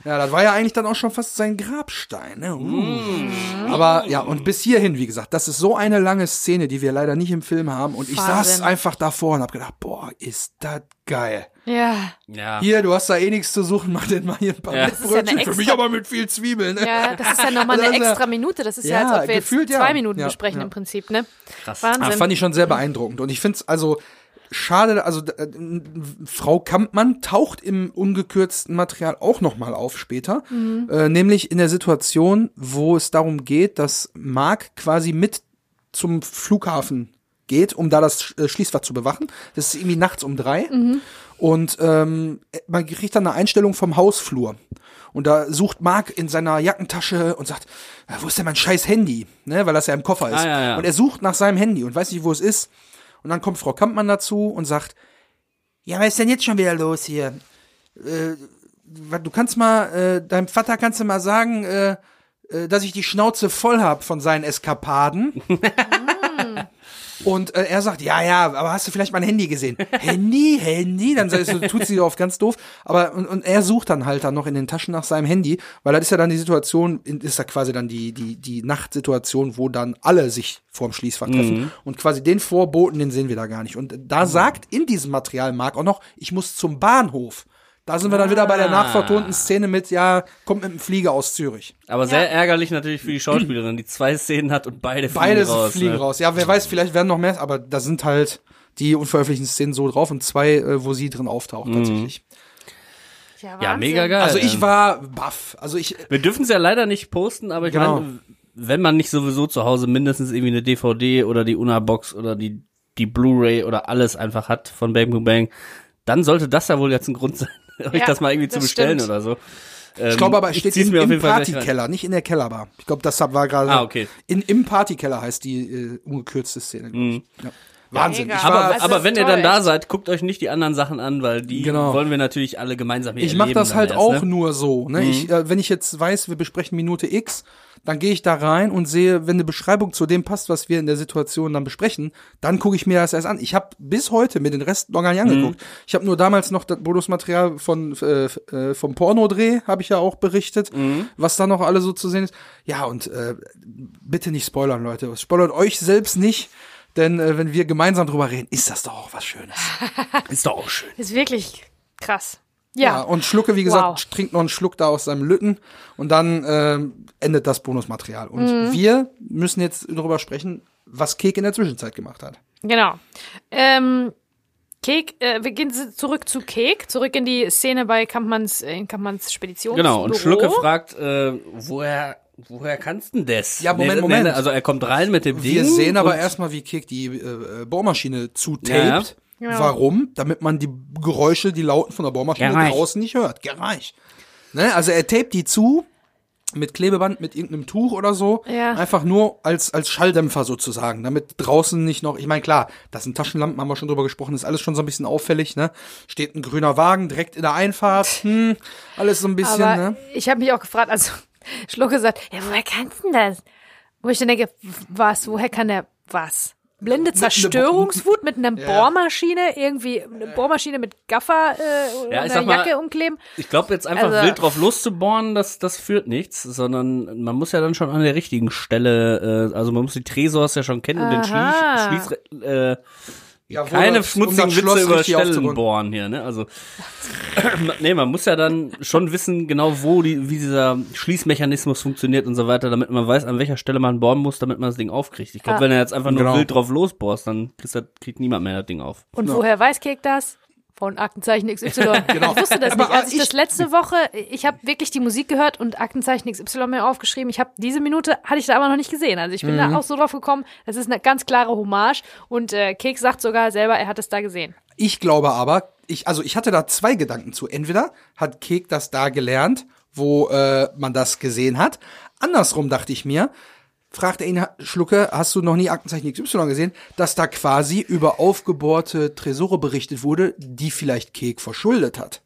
Ja, das war ja eigentlich dann auch schon fast sein Grabstein. Ne? Uh. Aber ja, und bis hierhin, wie gesagt, das ist so eine lange Szene, die wir leider nicht im Film haben. Und ich saß Wahnsinn. einfach davor und habe gedacht, boah, ist das geil. ja. Ja. Hier, du hast da eh nichts zu suchen, mach den mal hier ein paar Ja. Das ist ja. Für mich aber mit viel Zwiebeln. Ne? Ja, das ist ja nochmal eine das extra Minute. Das ist ja, Ja, als ob wir gefühlt jetzt ja. zwei Minuten Ja, besprechen ja. im Prinzip, ne? Krass. Wahnsinn. Ah, fand ich schon sehr beeindruckend. Und ich finde es also schade, also äh, Frau Kampmann taucht im ungekürzten Material auch nochmal auf später. Äh, nämlich in der Situation, wo es darum geht, dass Mark quasi mit zum Flughafen geht, um da das äh, Schließfach zu bewachen. Das ist irgendwie nachts um drei. Und ähm, man kriegt dann eine Einstellung vom Hausflur. Und da sucht Mark in seiner Jackentasche und sagt, "Ja, wo ist denn mein scheiß Handy? Ne, weil das ja im Koffer ist. Ah, ja, ja. Und er sucht nach seinem Handy und weiß nicht, wo es ist. Und dann kommt Frau Kampmann dazu und sagt, ja, was ist denn jetzt schon wieder los hier? äh, du kannst mal, äh, deinem Vater kannst du mal sagen, äh, äh, dass ich die Schnauze voll hab von seinen Eskapaden. Und äh, er sagt, ja, ja, aber hast du vielleicht mein Handy gesehen? Handy, Handy? Dann du, tut sie auf ganz doof. Aber und, und er sucht dann halt dann noch in den Taschen nach seinem Handy, weil das ist ja dann die Situation, ist ja quasi dann die die die Nachtsituation, wo dann alle sich vorm Schließfach treffen und quasi den Vorboten, den sehen wir da gar nicht. Und da sagt in diesem Material Marc auch noch, ich muss zum Bahnhof. Da sind wir dann wieder bei der nachvertonten Szene mit, ja, kommt mit dem Flieger aus Zürich. Aber sehr ärgerlich natürlich für die Schauspielerin, die zwei Szenen hat und beide fliegen Beide raus. fliegen ne? raus. Ja, wer weiß, vielleicht werden noch mehr, aber da sind halt die unveröffentlichten Szenen so drauf und zwei, äh, wo sie drin auftaucht tatsächlich. Ja, Ja, Wahnsinn. mega geil. Also ich ja. war baff. Also ich, Wir dürfen es ja leider nicht posten, aber ich Genau. meine, wenn man nicht sowieso zu Hause mindestens irgendwie eine DVD oder die Una-Box oder die, die Blu-ray oder alles einfach hat von Bang Boom Bang, dann sollte das ja wohl jetzt ein Grund sein, euch Ja, das mal irgendwie zu das bestellen stimmt. oder so. ich glaube aber, es ich steht im, mir auf im. Partykeller, nicht in der Kellerbar. Ich glaube, das war gerade Ah, okay. in, im Partykeller heißt die äh, ungekürzte Szene. ich. Ja. Wahnsinn. Ich, Aber, war, Also aber wenn ihr toll, dann da seid, guckt euch nicht die anderen Sachen an, weil die Genau. wollen wir natürlich alle gemeinsam hier ich mache das halt erst, auch ne? nur so. Ne? Ich, äh, wenn ich jetzt weiß, wir besprechen Minute X, dann gehe ich da rein und sehe, wenn eine Beschreibung zu dem passt, was wir in der Situation dann besprechen, dann gucke ich mir das erst an. Ich habe bis heute mir den Rest noch gar nicht angeguckt. Ich habe nur damals noch das Bonusmaterial von äh, äh, vom Pornodreh, habe ich ja auch berichtet, was da noch alle so zu sehen ist. Ja, und äh, bitte nicht spoilern, Leute. Spoilert euch selbst nicht. Denn äh, wenn wir gemeinsam drüber reden, ist das doch auch was Schönes. Ist doch auch schön. Ist wirklich krass. Ja, Ja. und Schlucke, wie gesagt, Wow. trinkt noch einen Schluck da aus seinem Lütten und dann ähm, endet das Bonusmaterial. Und Mhm. wir müssen jetzt darüber sprechen, was Kek in der Zwischenzeit gemacht hat. Genau. Ähm, Kek, äh, wir gehen zurück zu Kek, zurück in die Szene bei Kampmanns, äh, in Kampmanns Spedition. Genau, und Schlucke fragt, äh, woher, woher kannst denn das? Ja, Moment, Moment. also er kommt rein mit dem Ding. Wir sehen aber erstmal, wie Kek die äh, äh, Bohrmaschine zutaped. Ja. Ja. Warum? Damit man die Geräusche, die Lauten von der Bohrmaschine Gereich. draußen nicht hört. Gereich. Ne? Also er tapet die zu mit Klebeband, mit irgendeinem Tuch oder so. Ja. Einfach nur als, als Schalldämpfer sozusagen, damit draußen nicht noch, ich meine, klar, das sind Taschenlampen, haben wir schon drüber gesprochen, ist alles schon so ein bisschen auffällig, ne? Steht ein grüner Wagen direkt in der Einfahrt, hm, alles so ein bisschen, Aber ne? ich habe mich auch gefragt, also Schlucke sagt, ja, woher kannst du denn das? Wo ich dann denke, was, woher kann der was? Blinde Zerstörungswut mit einer Ja. Bohrmaschine, irgendwie eine Bohrmaschine mit Gaffer äh, Ja, ich einer sag mal, Jacke umkleben. Ich glaube, jetzt einfach Also- wild drauf loszubohren, das, das führt nichts, sondern man muss ja dann schon an der richtigen Stelle, äh, also man muss die Tresors ja schon kennen und den Aha. Schließ, Schließ äh, Ja, keine das- um schmutzigen Schloss Witze über Stellen bohren hier, ne? Also nee, man muss ja dann schon wissen, genau wo die, wie dieser Schließmechanismus funktioniert und so weiter, damit man weiß, an welcher Stelle man bohren muss, damit man das Ding aufkriegt. Ich glaube, Ah. wenn er jetzt einfach nur Genau. wild drauf losbohrst, dann kriegt, das, kriegt niemand mehr das Ding auf. Und woher weiß Kek das? Von Aktenzeichen XY. Genau. Ich wusste das Aber nicht. Als ich, ich- das letzte Woche, ich habe wirklich die Musik gehört und Aktenzeichen XY mir aufgeschrieben. Ich habe diese Minute, hatte ich da aber noch nicht gesehen. Also ich bin Mhm. da auch so drauf gekommen, das ist eine ganz klare Hommage. Und äh, Kek sagt sogar selber, er hat es da gesehen. Ich glaube aber, ich, also ich hatte da zwei Gedanken zu. Entweder hat Kek das da gelernt, wo äh, man das gesehen hat. Andersrum dachte ich mir, fragte ihn Schlucke, hast du noch nie Aktenzeichen XY gesehen, dass da quasi über aufgebohrte Tresore berichtet wurde, die vielleicht Kek verschuldet hat.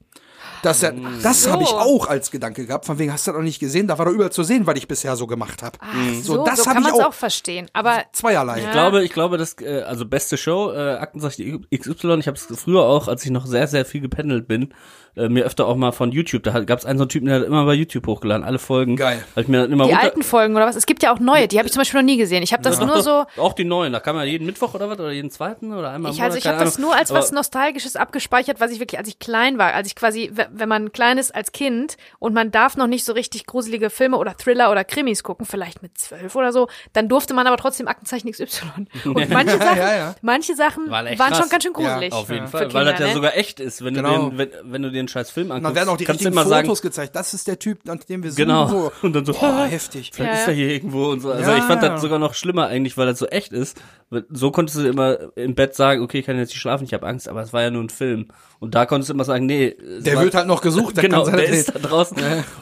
Dass er, das habe ich auch als Gedanke gehabt, von wegen hast du das noch nicht gesehen, da war doch überall zu sehen, was ich bisher so gemacht habe. So, das so habe kann ich man es auch. auch verstehen. Aber Zweierlei. Ich glaube, ich glaube, das äh, also beste Show, äh, Aktenzeichen XY. Ich habe es früher auch, als ich noch sehr sehr viel gependelt bin, äh, mir öfter auch mal von YouTube. Da gab es einen so einen Typen, der hat immer bei YouTube hochgeladen, alle Folgen. Geil. Hab ich mir dann immer die alten Folgen oder was? Es gibt ja auch neue, die habe ich zum Beispiel noch nie gesehen. Ich habe das Ach nur so. Auch die neuen, da kann man jeden Mittwoch oder was oder jeden zweiten oder einmal im Ich, also ich habe das nur als was Nostalgisches abgespeichert, was ich wirklich, als ich klein war, als ich quasi, wenn man klein ist als Kind und man darf noch nicht so richtig gruselige Filme oder Thriller oder Krimis gucken, vielleicht mit zwölf oder so, dann durfte man aber trotzdem Aktenzeichen XY. Und manche Sachen, Ja, ja. manche Sachen waren krass. schon ganz schön gruselig. Auf jeden Fall, weil das ja Kinder, ne? sogar echt ist, wenn Genau. du den, wenn, wenn du den scheiß Film anguckst. dann werden auch die kannst richtigen immer Fotos sagen, gezeigt. Das ist der Typ, an dem wir suchen. Genau. So. Und dann so, Boah, heftig. Vielleicht Ja, ist ja. er hier irgendwo und so. Also Ja, ich fand ja. das sogar noch schlimmer eigentlich, weil das so echt ist. So konntest du immer im Bett sagen, okay, ich kann jetzt nicht schlafen, ich habe Angst, aber es war ja nur ein Film. Und da konntest du immer sagen, nee. Der war, wird halt noch gesucht. der Genau, kann seine der ist da draußen.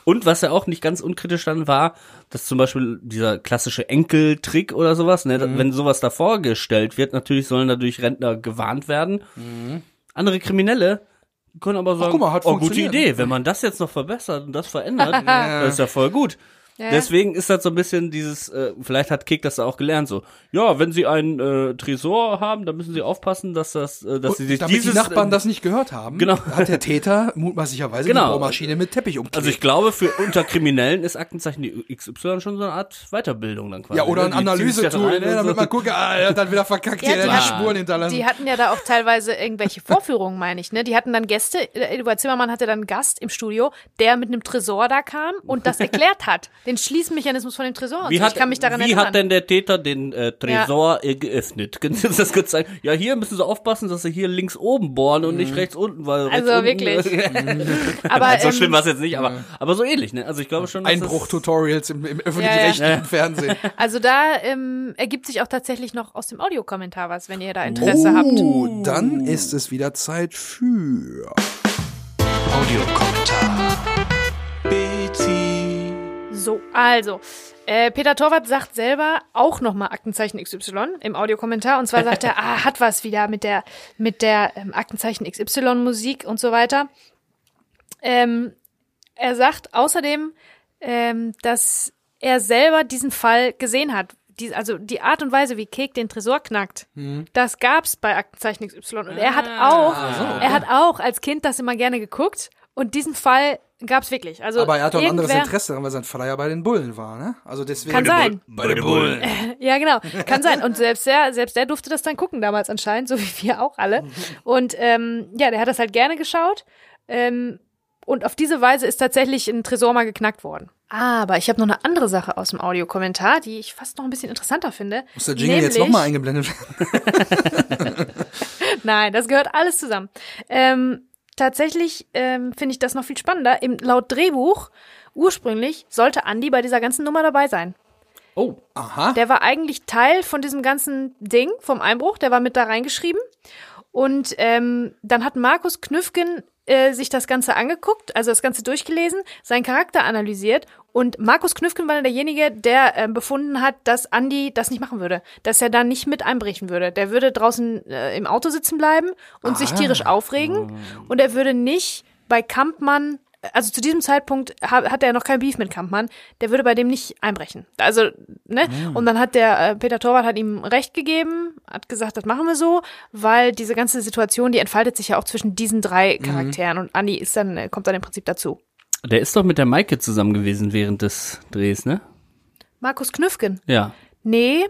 Und was ja auch nicht ganz unkritisch dann war, dass zum Beispiel dieser klassische Enkeltrick oder sowas, ne, Mhm. wenn sowas da vorgestellt wird, natürlich sollen dadurch Rentner gewarnt werden. Mhm. Andere Kriminelle, können aber sagen, guck mal, hat oh, gute. Idee, wenn man das jetzt noch verbessert und das verändert, das ist ja voll gut. Ja. Deswegen ist das so ein bisschen dieses, äh, vielleicht hat Kick das auch gelernt, so, ja, wenn sie einen äh, Tresor haben, dann müssen sie aufpassen, dass das, äh, dass sie sich Damit dieses, die Nachbarn äh, das nicht gehört haben, Genau. hat der Täter mutmaßlicherweise Genau. die Bohrmaschine mit Teppich umgeklebt. Also ich glaube, für unter Kriminellen ist Aktenzeichen XY schon so eine Art Weiterbildung dann quasi. ja, oder ne? ein Analysetool, ne, damit so. man guckt, ah, er hat dann wieder verkackt, Ja, die hat hatten- Spuren hinterlassen. Die hatten ja da auch teilweise irgendwelche Vorführungen, meine ich, ne? Die hatten dann Gäste, äh, Eduard Zimmermann hatte dann einen Gast im Studio, der mit einem Tresor da kam und das erklärt hat. Den Schließmechanismus von dem Tresor. Und Wie, so. hat, ich kann mich daran wie erinnern. hat denn der Täter den äh, Tresor äh, geöffnet? Können Sie uns das kurz sagen? Ja, hier müssen Sie aufpassen, dass Sie hier links oben bohren und nicht rechts unten, weil rechts Also unten, wirklich. aber so ähm, schlimm war es jetzt nicht, aber, aber so ähnlich, ne? Also ich glaube schon, Einbruch-Tutorials im, im öffentlich-rechtlichen Fernsehen. also da ähm, ergibt sich auch tatsächlich noch aus dem Audiokommentar was, wenn ihr da Interesse habt. Oh, dann ist es wieder Zeit für Audiokommentar. So, also, äh, Peter Torwart sagt selber auch nochmal Aktenzeichen XY im Audiokommentar. Und zwar sagt er, ah, hat was wieder mit der, mit der ähm, Aktenzeichen XY Musik und so weiter. Ähm, er sagt außerdem, ähm, dass er selber diesen Fall gesehen hat. Die, also die Art und Weise, wie Kek den Tresor knackt, das gab's bei Aktenzeichen XY. Und er hat auch, er hat auch als Kind das immer gerne geguckt. Und diesen Fall gab's wirklich. Also Aber er hat doch ein anderes Interesse daran, weil sein Vater ja bei den Bullen war, ne? Also deswegen. Kann sein. Bei den Bullen. Ja, genau. Kann sein. Und selbst der, selbst der durfte das dann gucken damals anscheinend, so wie wir auch alle. Und ähm, ja, der hat das halt gerne geschaut. Ähm, und auf diese Weise ist tatsächlich ein Tresor mal geknackt worden. Aber ich habe noch eine andere Sache aus dem Audiokommentar, die ich fast noch ein bisschen interessanter finde. Muss der Jingle jetzt nochmal eingeblendet werden? Nein, das gehört alles zusammen. Ähm, tatsächlich ähm, finde ich das noch viel spannender. Im, laut Drehbuch ursprünglich sollte Andy bei dieser ganzen Nummer dabei sein. Oh, Aha. Der war eigentlich Teil von diesem ganzen Ding, vom Einbruch, der war mit da reingeschrieben. Und ähm, dann hat Markus Knüffgen äh, sich das Ganze angeguckt, also das Ganze durchgelesen, seinen Charakter analysiert und Markus Knüffgen war derjenige, der ähm, befunden hat, dass Andy das nicht machen würde, dass er da nicht mit einbrechen würde. Der würde draußen äh, im Auto sitzen bleiben und sich tierisch aufregen und er würde nicht bei Kampmann also zu diesem Zeitpunkt ha hat er noch kein Beef mit Kampmann, der würde bei dem nicht einbrechen. Also, ne? Und dann hat der äh, Peter Torwart hat ihm recht gegeben, hat gesagt, das machen wir so, weil diese ganze Situation, die entfaltet sich ja auch zwischen diesen drei Charakteren und Andi ist dann äh, kommt dann im Prinzip dazu. der ist doch mit der Maike zusammen gewesen während des Drehs, ne? Markus Knüffgen. Ja. Nee,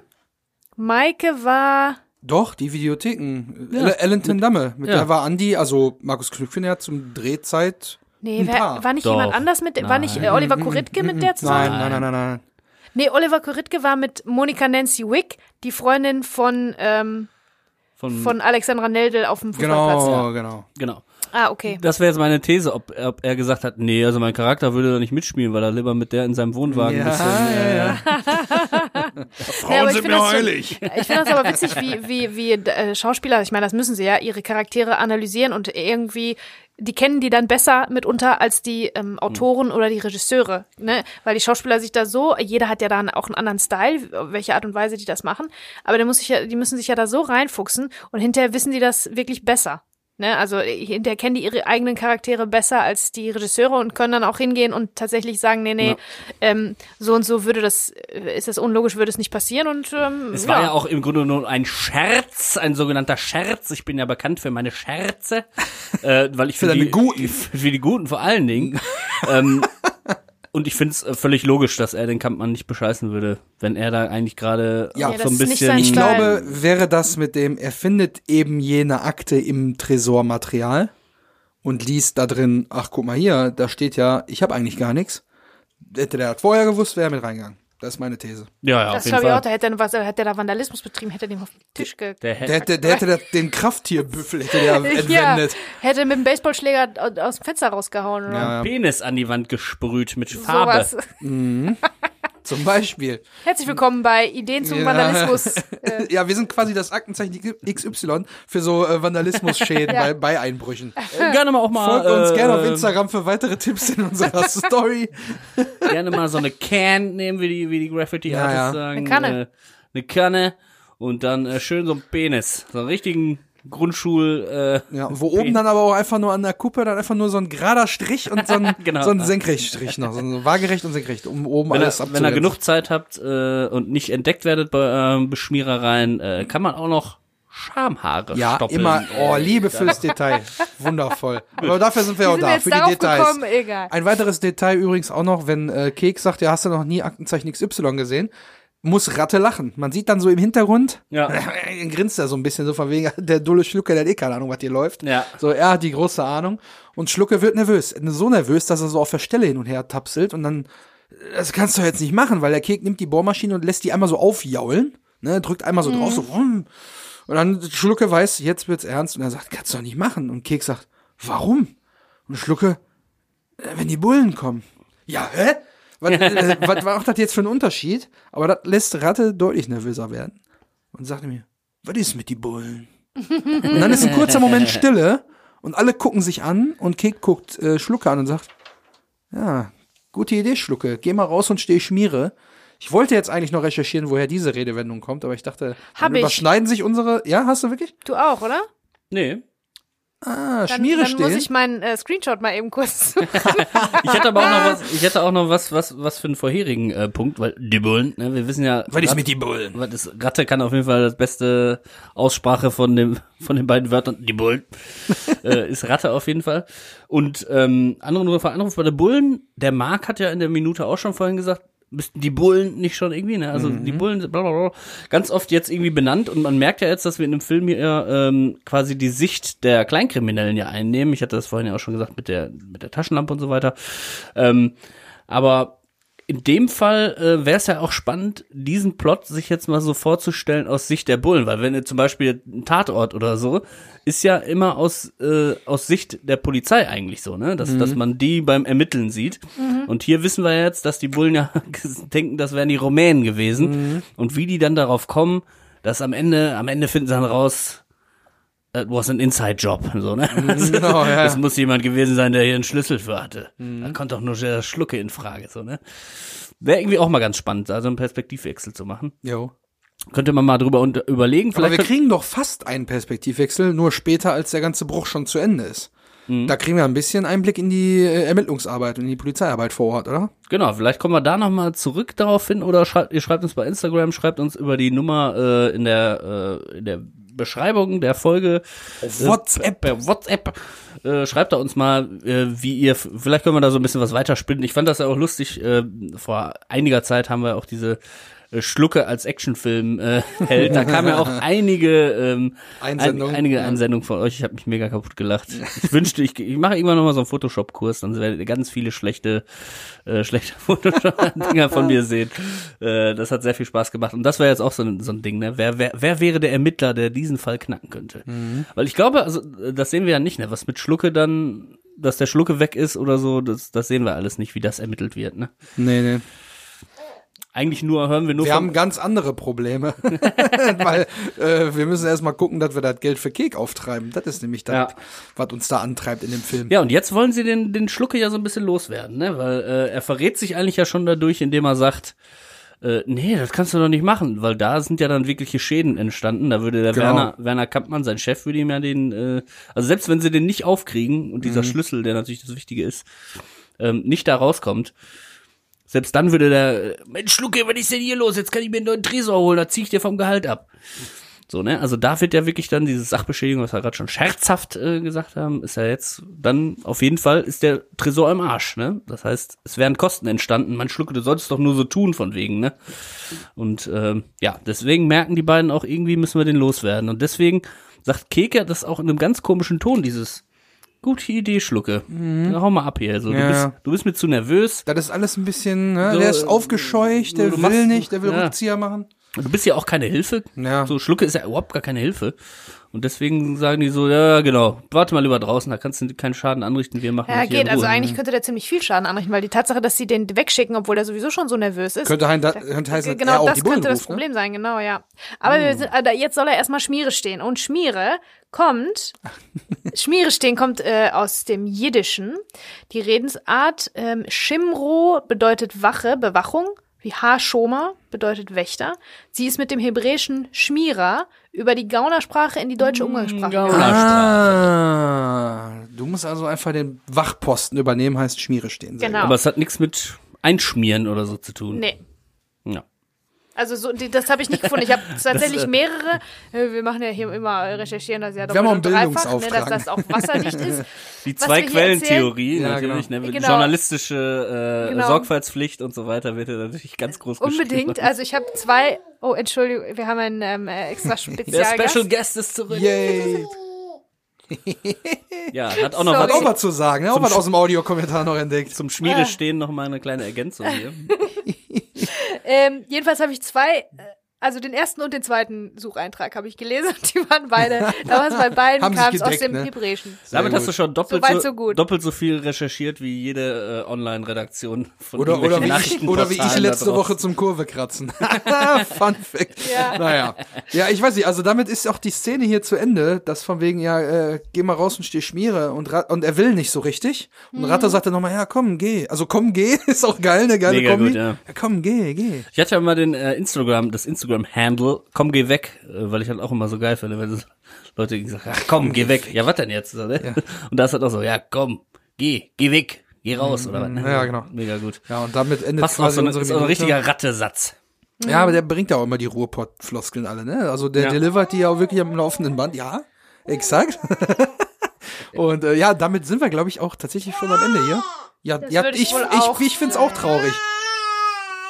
Maike war Doch, die Videotheken. Ja. Ellington Damme. Mit Ja. der war Andy, also Markus Knüpfchen, ja zum Drehzeit. Nee, wer, war nicht Doch. jemand anders mit, war nicht äh, Oliver Kuritke mit der zusammen? Nein, nein, nein, nein, nein. Nee, Oliver Kuritke war mit Monika Nancy Wick, die Freundin von, ähm, Von, von Alexandra Neldel auf dem Fußballplatz. Genau, genau. genau. Ah, okay. Das wäre jetzt meine These, ob, ob er gesagt hat, nee, also mein Charakter würde da nicht mitspielen, weil er lieber mit der in seinem Wohnwagen ein bisschen, Ja, Frauen aber ich sind mir schon- heilig. Ich finde das aber witzig, wie, wie, wie äh, Schauspieler, ich meine, das müssen sie ja, ihre Charaktere analysieren und irgendwie, die kennen die dann besser mitunter als die ähm, Autoren oder die Regisseure, ne? Weil die Schauspieler sich da so, jeder hat ja dann auch einen anderen Style, welche Art und Weise die das machen, aber der muss sich ja, die müssen sich ja da so reinfuchsen und hinterher wissen die das wirklich besser. Ne, also hinterher kennen die ihre eigenen Charaktere besser als die Regisseure und können dann auch hingehen und tatsächlich sagen, nee, nee, Ja. ähm, so und so würde das, äh, ist das unlogisch, würde es nicht passieren und ähm, Es war ja auch im Grunde nur ein Scherz, ein sogenannter Scherz. Ich bin ja bekannt für meine Scherze, äh, weil ich für deine die Guten. für die Guten vor allen Dingen. ähm, und ich finde es äh, völlig logisch, dass er den Kampfmann nicht bescheißen würde, wenn er da eigentlich gerade Ja. auch so ein bisschen. Ich glaube, wäre das mit dem, er findet eben jene Akte im Tresormaterial und liest da drin, ach guck mal hier, da steht ja, ich habe eigentlich gar nichts. Hätte der das vorher gewusst, wäre er mit reingegangen. Das ist meine These. ja, ja, auf Das jeden glaube ich auch, Fall. da hätte er, was, hätte er da Vandalismus betrieben, hätte er den auf den Tisch ge Der Der hätte, der hätte den Krafttierbüffel hätte der ja, entwendet. hätte mit dem Baseballschläger au- aus dem Fenster rausgehauen oder Ja, ja. Penis an die Wand gesprüht mit Farbe. sowas. Zum Beispiel. Herzlich willkommen bei Ideen zum Ja. Vandalismus. Ja, wir sind quasi das Aktenzeichen XY für so äh, Vandalismusschäden Ja. bei, bei Einbrüchen. Äh, gerne mal auch mal. Folgt uns äh, gerne auf Instagram für weitere Tipps in unserer Story. Gerne mal so eine Can nehmen, wie die, wie die Graffiti Artists Ja, ja. sagen. Eine Kanne. Äh, eine Kanne. Und dann äh, schön so ein Penis. So einen richtigen Grundschul. Äh, Ja, wo oben dann aber auch einfach nur an der Kuppe dann einfach nur so ein gerader Strich und so ein, Genau. so ein Senkrechtstrich noch, so ein waagerecht und senkrecht, um oben wenn, alles ihr, wenn ihr abzugrenzen. genug Zeit habt äh, und nicht entdeckt werdet bei ähm, Beschmierereien, äh, kann man auch noch Schamhaare Ja, stoppeln. immer, oh, Liebe fürs Detail. Wundervoll. Aber dafür sind wir Wie auch sind da, jetzt für die Details. gekommen? Egal. Ein weiteres Detail übrigens auch noch, wenn äh, Keks sagt, ja, hast du noch nie Aktenzeichen XY gesehen, muss Ratte lachen. Man sieht dann so im Hintergrund, Ja. er grinst er so ein bisschen so von wegen, der dulle Schlucke, der hat eh keine Ahnung, was hier läuft. Ja. So, er hat die große Ahnung. Und Schlucke wird nervös. So nervös, dass er so auf der Stelle hin und her tapselt und dann, das kannst du jetzt nicht machen, weil der Kek nimmt die Bohrmaschine und lässt die einmal so aufjaulen, ne, drückt einmal so drauf, so. Und dann Schlucke weiß, jetzt wird's ernst und er sagt, kannst du doch nicht machen. Und Kek sagt, warum? Und Schlucke, äh, wenn die Bullen kommen. Ja, hä? Was, äh, was macht das jetzt für ein Unterschied? Aber das lässt Ratte deutlich nervöser werden. Und sagte mir, was ist mit die Bullen? Und dann ist ein kurzer Moment Stille und alle gucken sich an und Kek guckt äh, Schlucke an und sagt, ja, gute Idee, Schlucke, geh mal raus und steh Schmiere. Ich wollte jetzt eigentlich noch recherchieren, woher diese Redewendung kommt, aber ich dachte, Hab dann ich. überschneiden sich unsere, ja, hast du wirklich? Du auch, oder? Nee. Ah, Dann, Schmiere dann stehen. muss ich meinen äh, Screenshot mal eben kurz. Ich hätte aber auch noch was, ich hätte auch noch was, was, was für einen vorherigen äh, Punkt, weil die Bullen, ne, wir wissen ja, was ist mit die Bullen? ist, Ratte kann auf jeden Fall das beste Aussprache von dem, von den beiden Wörtern, die Bullen, äh, ist Ratte auf jeden Fall. Und ähm, andere nur Anruf bei der Bullen, der Marc hat ja in der Minute auch schon vorhin gesagt, müssten die Bullen nicht schon irgendwie, ne? Also die Bullen sind blablabla, ganz oft jetzt irgendwie benannt und man merkt ja jetzt, dass wir in dem Film hier ähm, quasi die Sicht der Kleinkriminellen ja einnehmen. Ich hatte das vorhin ja auch schon gesagt mit der mit der Taschenlampe und so weiter. Ähm, aber in dem Fall äh, wäre es ja auch spannend, diesen Plot sich jetzt mal so vorzustellen aus Sicht der Bullen, weil wenn ihr zum Beispiel ein Tatort oder so, ist ja immer aus, äh, aus Sicht der Polizei eigentlich so, ne? Dass, dass man die beim Ermitteln sieht. Und hier wissen wir jetzt, dass die Bullen ja denken, das wären die Rumänen gewesen. Und wie die dann darauf kommen, dass am Ende, am Ende finden sie dann raus, it was an Inside-Job, so, ne? Genau, ja. Das muss jemand gewesen sein, der hier einen Schlüssel für hatte. Da kommt doch nur der Schlucke in Frage, so, ne? Wäre irgendwie auch mal ganz spannend, also einen Perspektivwechsel zu machen. Jo. Könnte man mal drüber unter überlegen. Aber Vielleicht wir kriegen doch fast einen Perspektivwechsel, nur später, als der ganze Bruch schon zu Ende ist. Mhm. Da kriegen wir ein bisschen Einblick in die äh, Ermittlungsarbeit und in die Polizeiarbeit vor Ort, oder? Genau, vielleicht kommen wir da nochmal zurück darauf hin oder schreibt, ihr schreibt uns bei Instagram, schreibt uns über die Nummer äh, in der äh, in der Beschreibung der Folge. Äh, WhatsApp. Per WhatsApp. Äh, schreibt da uns mal, äh, wie ihr, vielleicht können wir da so ein bisschen was weiterspinnen. Ich fand das ja auch lustig. Äh, vor einiger Zeit haben wir auch diese äh, Schlucke als Actionfilm äh, hält. Da kamen ja auch einige ähm, Einsendungen. Ein, einige Ja. Einsendungen von euch. Ich habe mich mega kaputt gelacht. Ich wünschte, ich, ich mache irgendwann noch mal so einen Photoshop-Kurs, dann werdet ihr ganz viele schlechte, äh, schlechte Photoshop-Dinger von mir sehen. Äh, das hat sehr viel Spaß gemacht. Und das wäre jetzt auch so ein, so ein Ding, ne? Wer, wer, wer wäre der Ermittler, der diesen Fall knacken könnte? Weil ich glaube, also äh, das sehen wir ja nicht, ne? Was mit Schlucke dann, dass der Schlucke weg ist oder so, das, das sehen wir alles nicht, wie das ermittelt wird, ne? Nee, nee. Eigentlich nur hören wir nur Wir haben ganz andere Probleme. Weil äh, wir müssen erstmal gucken, dass wir das Geld für Kek auftreiben. Das ist nämlich das, Ja. was uns da antreibt in dem Film. Ja, und jetzt wollen sie den, den Schlucke ja so ein bisschen loswerden, ne? Weil äh, er verrät sich eigentlich ja schon dadurch, indem er sagt, äh, nee, das kannst du doch nicht machen, weil da sind ja dann wirkliche Schäden entstanden. Da würde der Genau. Werner, Werner Kampmann, sein Chef, würde ihm ja den, äh, also selbst wenn sie den nicht aufkriegen und dieser Schlüssel, der natürlich das Wichtige ist, ähm, nicht da rauskommt, selbst dann würde der, Mensch, Schlucke, was ist denn hier los? Jetzt kann ich mir einen neuen Tresor holen, da zieh ich dir vom Gehalt ab. So, ne? Also da wird ja wirklich dann diese Sachbeschädigung, was wir gerade schon scherzhaft äh, gesagt haben, ist ja jetzt dann auf jeden Fall ist der Tresor im Arsch, ne? Das heißt, es wären Kosten entstanden. Man Schlucke, du solltest doch nur so tun von wegen, ne? Und ähm, ja, deswegen merken die beiden auch irgendwie müssen wir den loswerden. Und deswegen sagt Keke das auch in einem ganz komischen Ton, dieses gute Idee, Schlucke. Na, hau mal ab hier. So, Mhm. Ja. du, bist, du bist mir zu nervös. Das ist alles ein bisschen, ne? So, der ist aufgescheucht, der will machst- nicht, der will ja. Rückzieher machen. Du bist ja auch keine Hilfe. Ja. So, Schlucke ist ja überhaupt gar keine Hilfe. Und deswegen sagen die so, ja, genau, warte mal lieber draußen, da kannst du keinen Schaden anrichten, wir machen Ja, geht. Also eigentlich könnte der ziemlich viel Schaden anrichten, weil die Tatsache, dass sie den wegschicken, obwohl der sowieso schon so nervös ist. Könnte, da, könnte heißen, er genau, auch das die könnte das ruft, ne? Problem sein, genau, ja. Aber wir sind, äh, jetzt soll er erstmal Schmiere stehen. Und Schmiere kommt, Schmiere stehen kommt äh, aus dem Jiddischen. Die Redensart ähm, Shimro bedeutet Wache, Bewachung. Wie Hashoma, bedeutet Wächter. Sie ist mit dem hebräischen Schmierer über die Gaunersprache in die deutsche Umgangssprache Gauner. gekommen. Ah, du musst also einfach den Wachposten übernehmen, heißt Schmiere stehen. Genau. Aber es hat nichts mit Einschmieren oder so zu tun. Nee. Also so, die, das habe ich nicht gefunden. Ich habe tatsächlich äh, mehrere. äh, Wir machen ja hier immer äh, recherchieren, dass ja Wir haben dreifach, ne, dass das auch wasserdicht ist. Die Was zwei wir hier Quellentheorie, Ja, natürlich, ne? Genau. journalistische äh, Genau. Sorgfaltspflicht und so weiter wird ja natürlich ganz groß Unbedingt. geschrieben. Also ich habe zwei. Oh, Entschuldigung, wir haben einen ähm, äh, extra Der Spezialgast. Special Guest ist zurück. Yay. Ja, hat auch noch Sorry. Hat auch was was zu sagen? Auch was aus dem Audiokommentar noch entdeckt. zum Schmiere stehen, noch mal eine kleine Ergänzung hier. Ähm, jedenfalls habe ich zwei, äh, also den ersten und den zweiten Sucheintrag habe ich gelesen. Die waren beide, da war es bei beiden, kam es aus dem ne? Hebräischen. Damit gut. hast du schon doppelt so, so gut. doppelt so viel recherchiert wie jede äh, Online-Redaktion von Oder, oder, wie ich, oder wie ich letzte. Woche zum Kurve kratzen. Fun Fact. Ja. Naja. Ja, ich weiß nicht, also damit ist auch die Szene hier zu Ende, dass von wegen, ja, äh, geh mal raus und steh Schmiere und, und er will nicht so richtig. Und Mhm. Ratter sagt dann nochmal, ja, komm, geh. Also komm, geh, ist auch geil, eine geile Mega Kombi. gut, ja. komm, geh, geh. Ich hatte ja mal den äh, Instagram, das Instagram-Handle, komm, geh weg, äh, weil ich halt auch immer so geil finde, wenn so Leute sagen, ja, komm, geh weg. Ja, was denn jetzt? So, ne? Und da ist halt auch so, ja, komm, geh, geh weg, geh raus, oder was? ne? Ja, genau. Mega gut. Ja, und damit endet Passt auch quasi so, ein- unsere ist auch ein Minute. richtiger Rattesatz. Ja, aber der bringt ja auch immer die Ruhrpott-Floskeln alle, ne? Also der Ja. delivert die ja auch wirklich am laufenden Band. Ja, exakt. Und äh, ja, damit sind wir, glaube ich, auch tatsächlich schon am Ende hier. Ja, ja ich ich, ich, ich, find's auch traurig.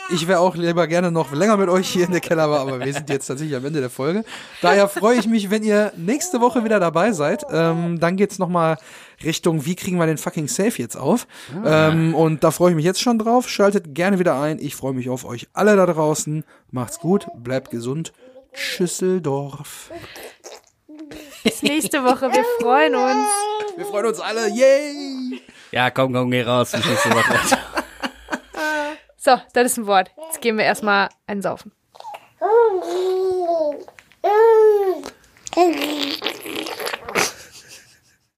Ich wäre auch lieber gerne noch länger mit euch hier in der Keller, aber aber wir sind jetzt tatsächlich am Ende der Folge. Daher freue ich mich, wenn ihr nächste Woche wieder dabei seid. Ähm, dann geht's noch mal Richtung, wie kriegen wir den fucking Safe jetzt auf? Ähm, und da freue ich mich jetzt schon drauf. Schaltet gerne wieder ein. Ich freue mich auf euch alle da draußen. Macht's gut, bleibt gesund. Schüsseldorf. Bis nächste Woche. Wir freuen uns. Wir freuen uns alle. Yay! Ja, komm, komm, geh raus. Bis nächste Woche. So, das ist ein Wort. Jetzt gehen wir erstmal einsaufen. Mm. Mm.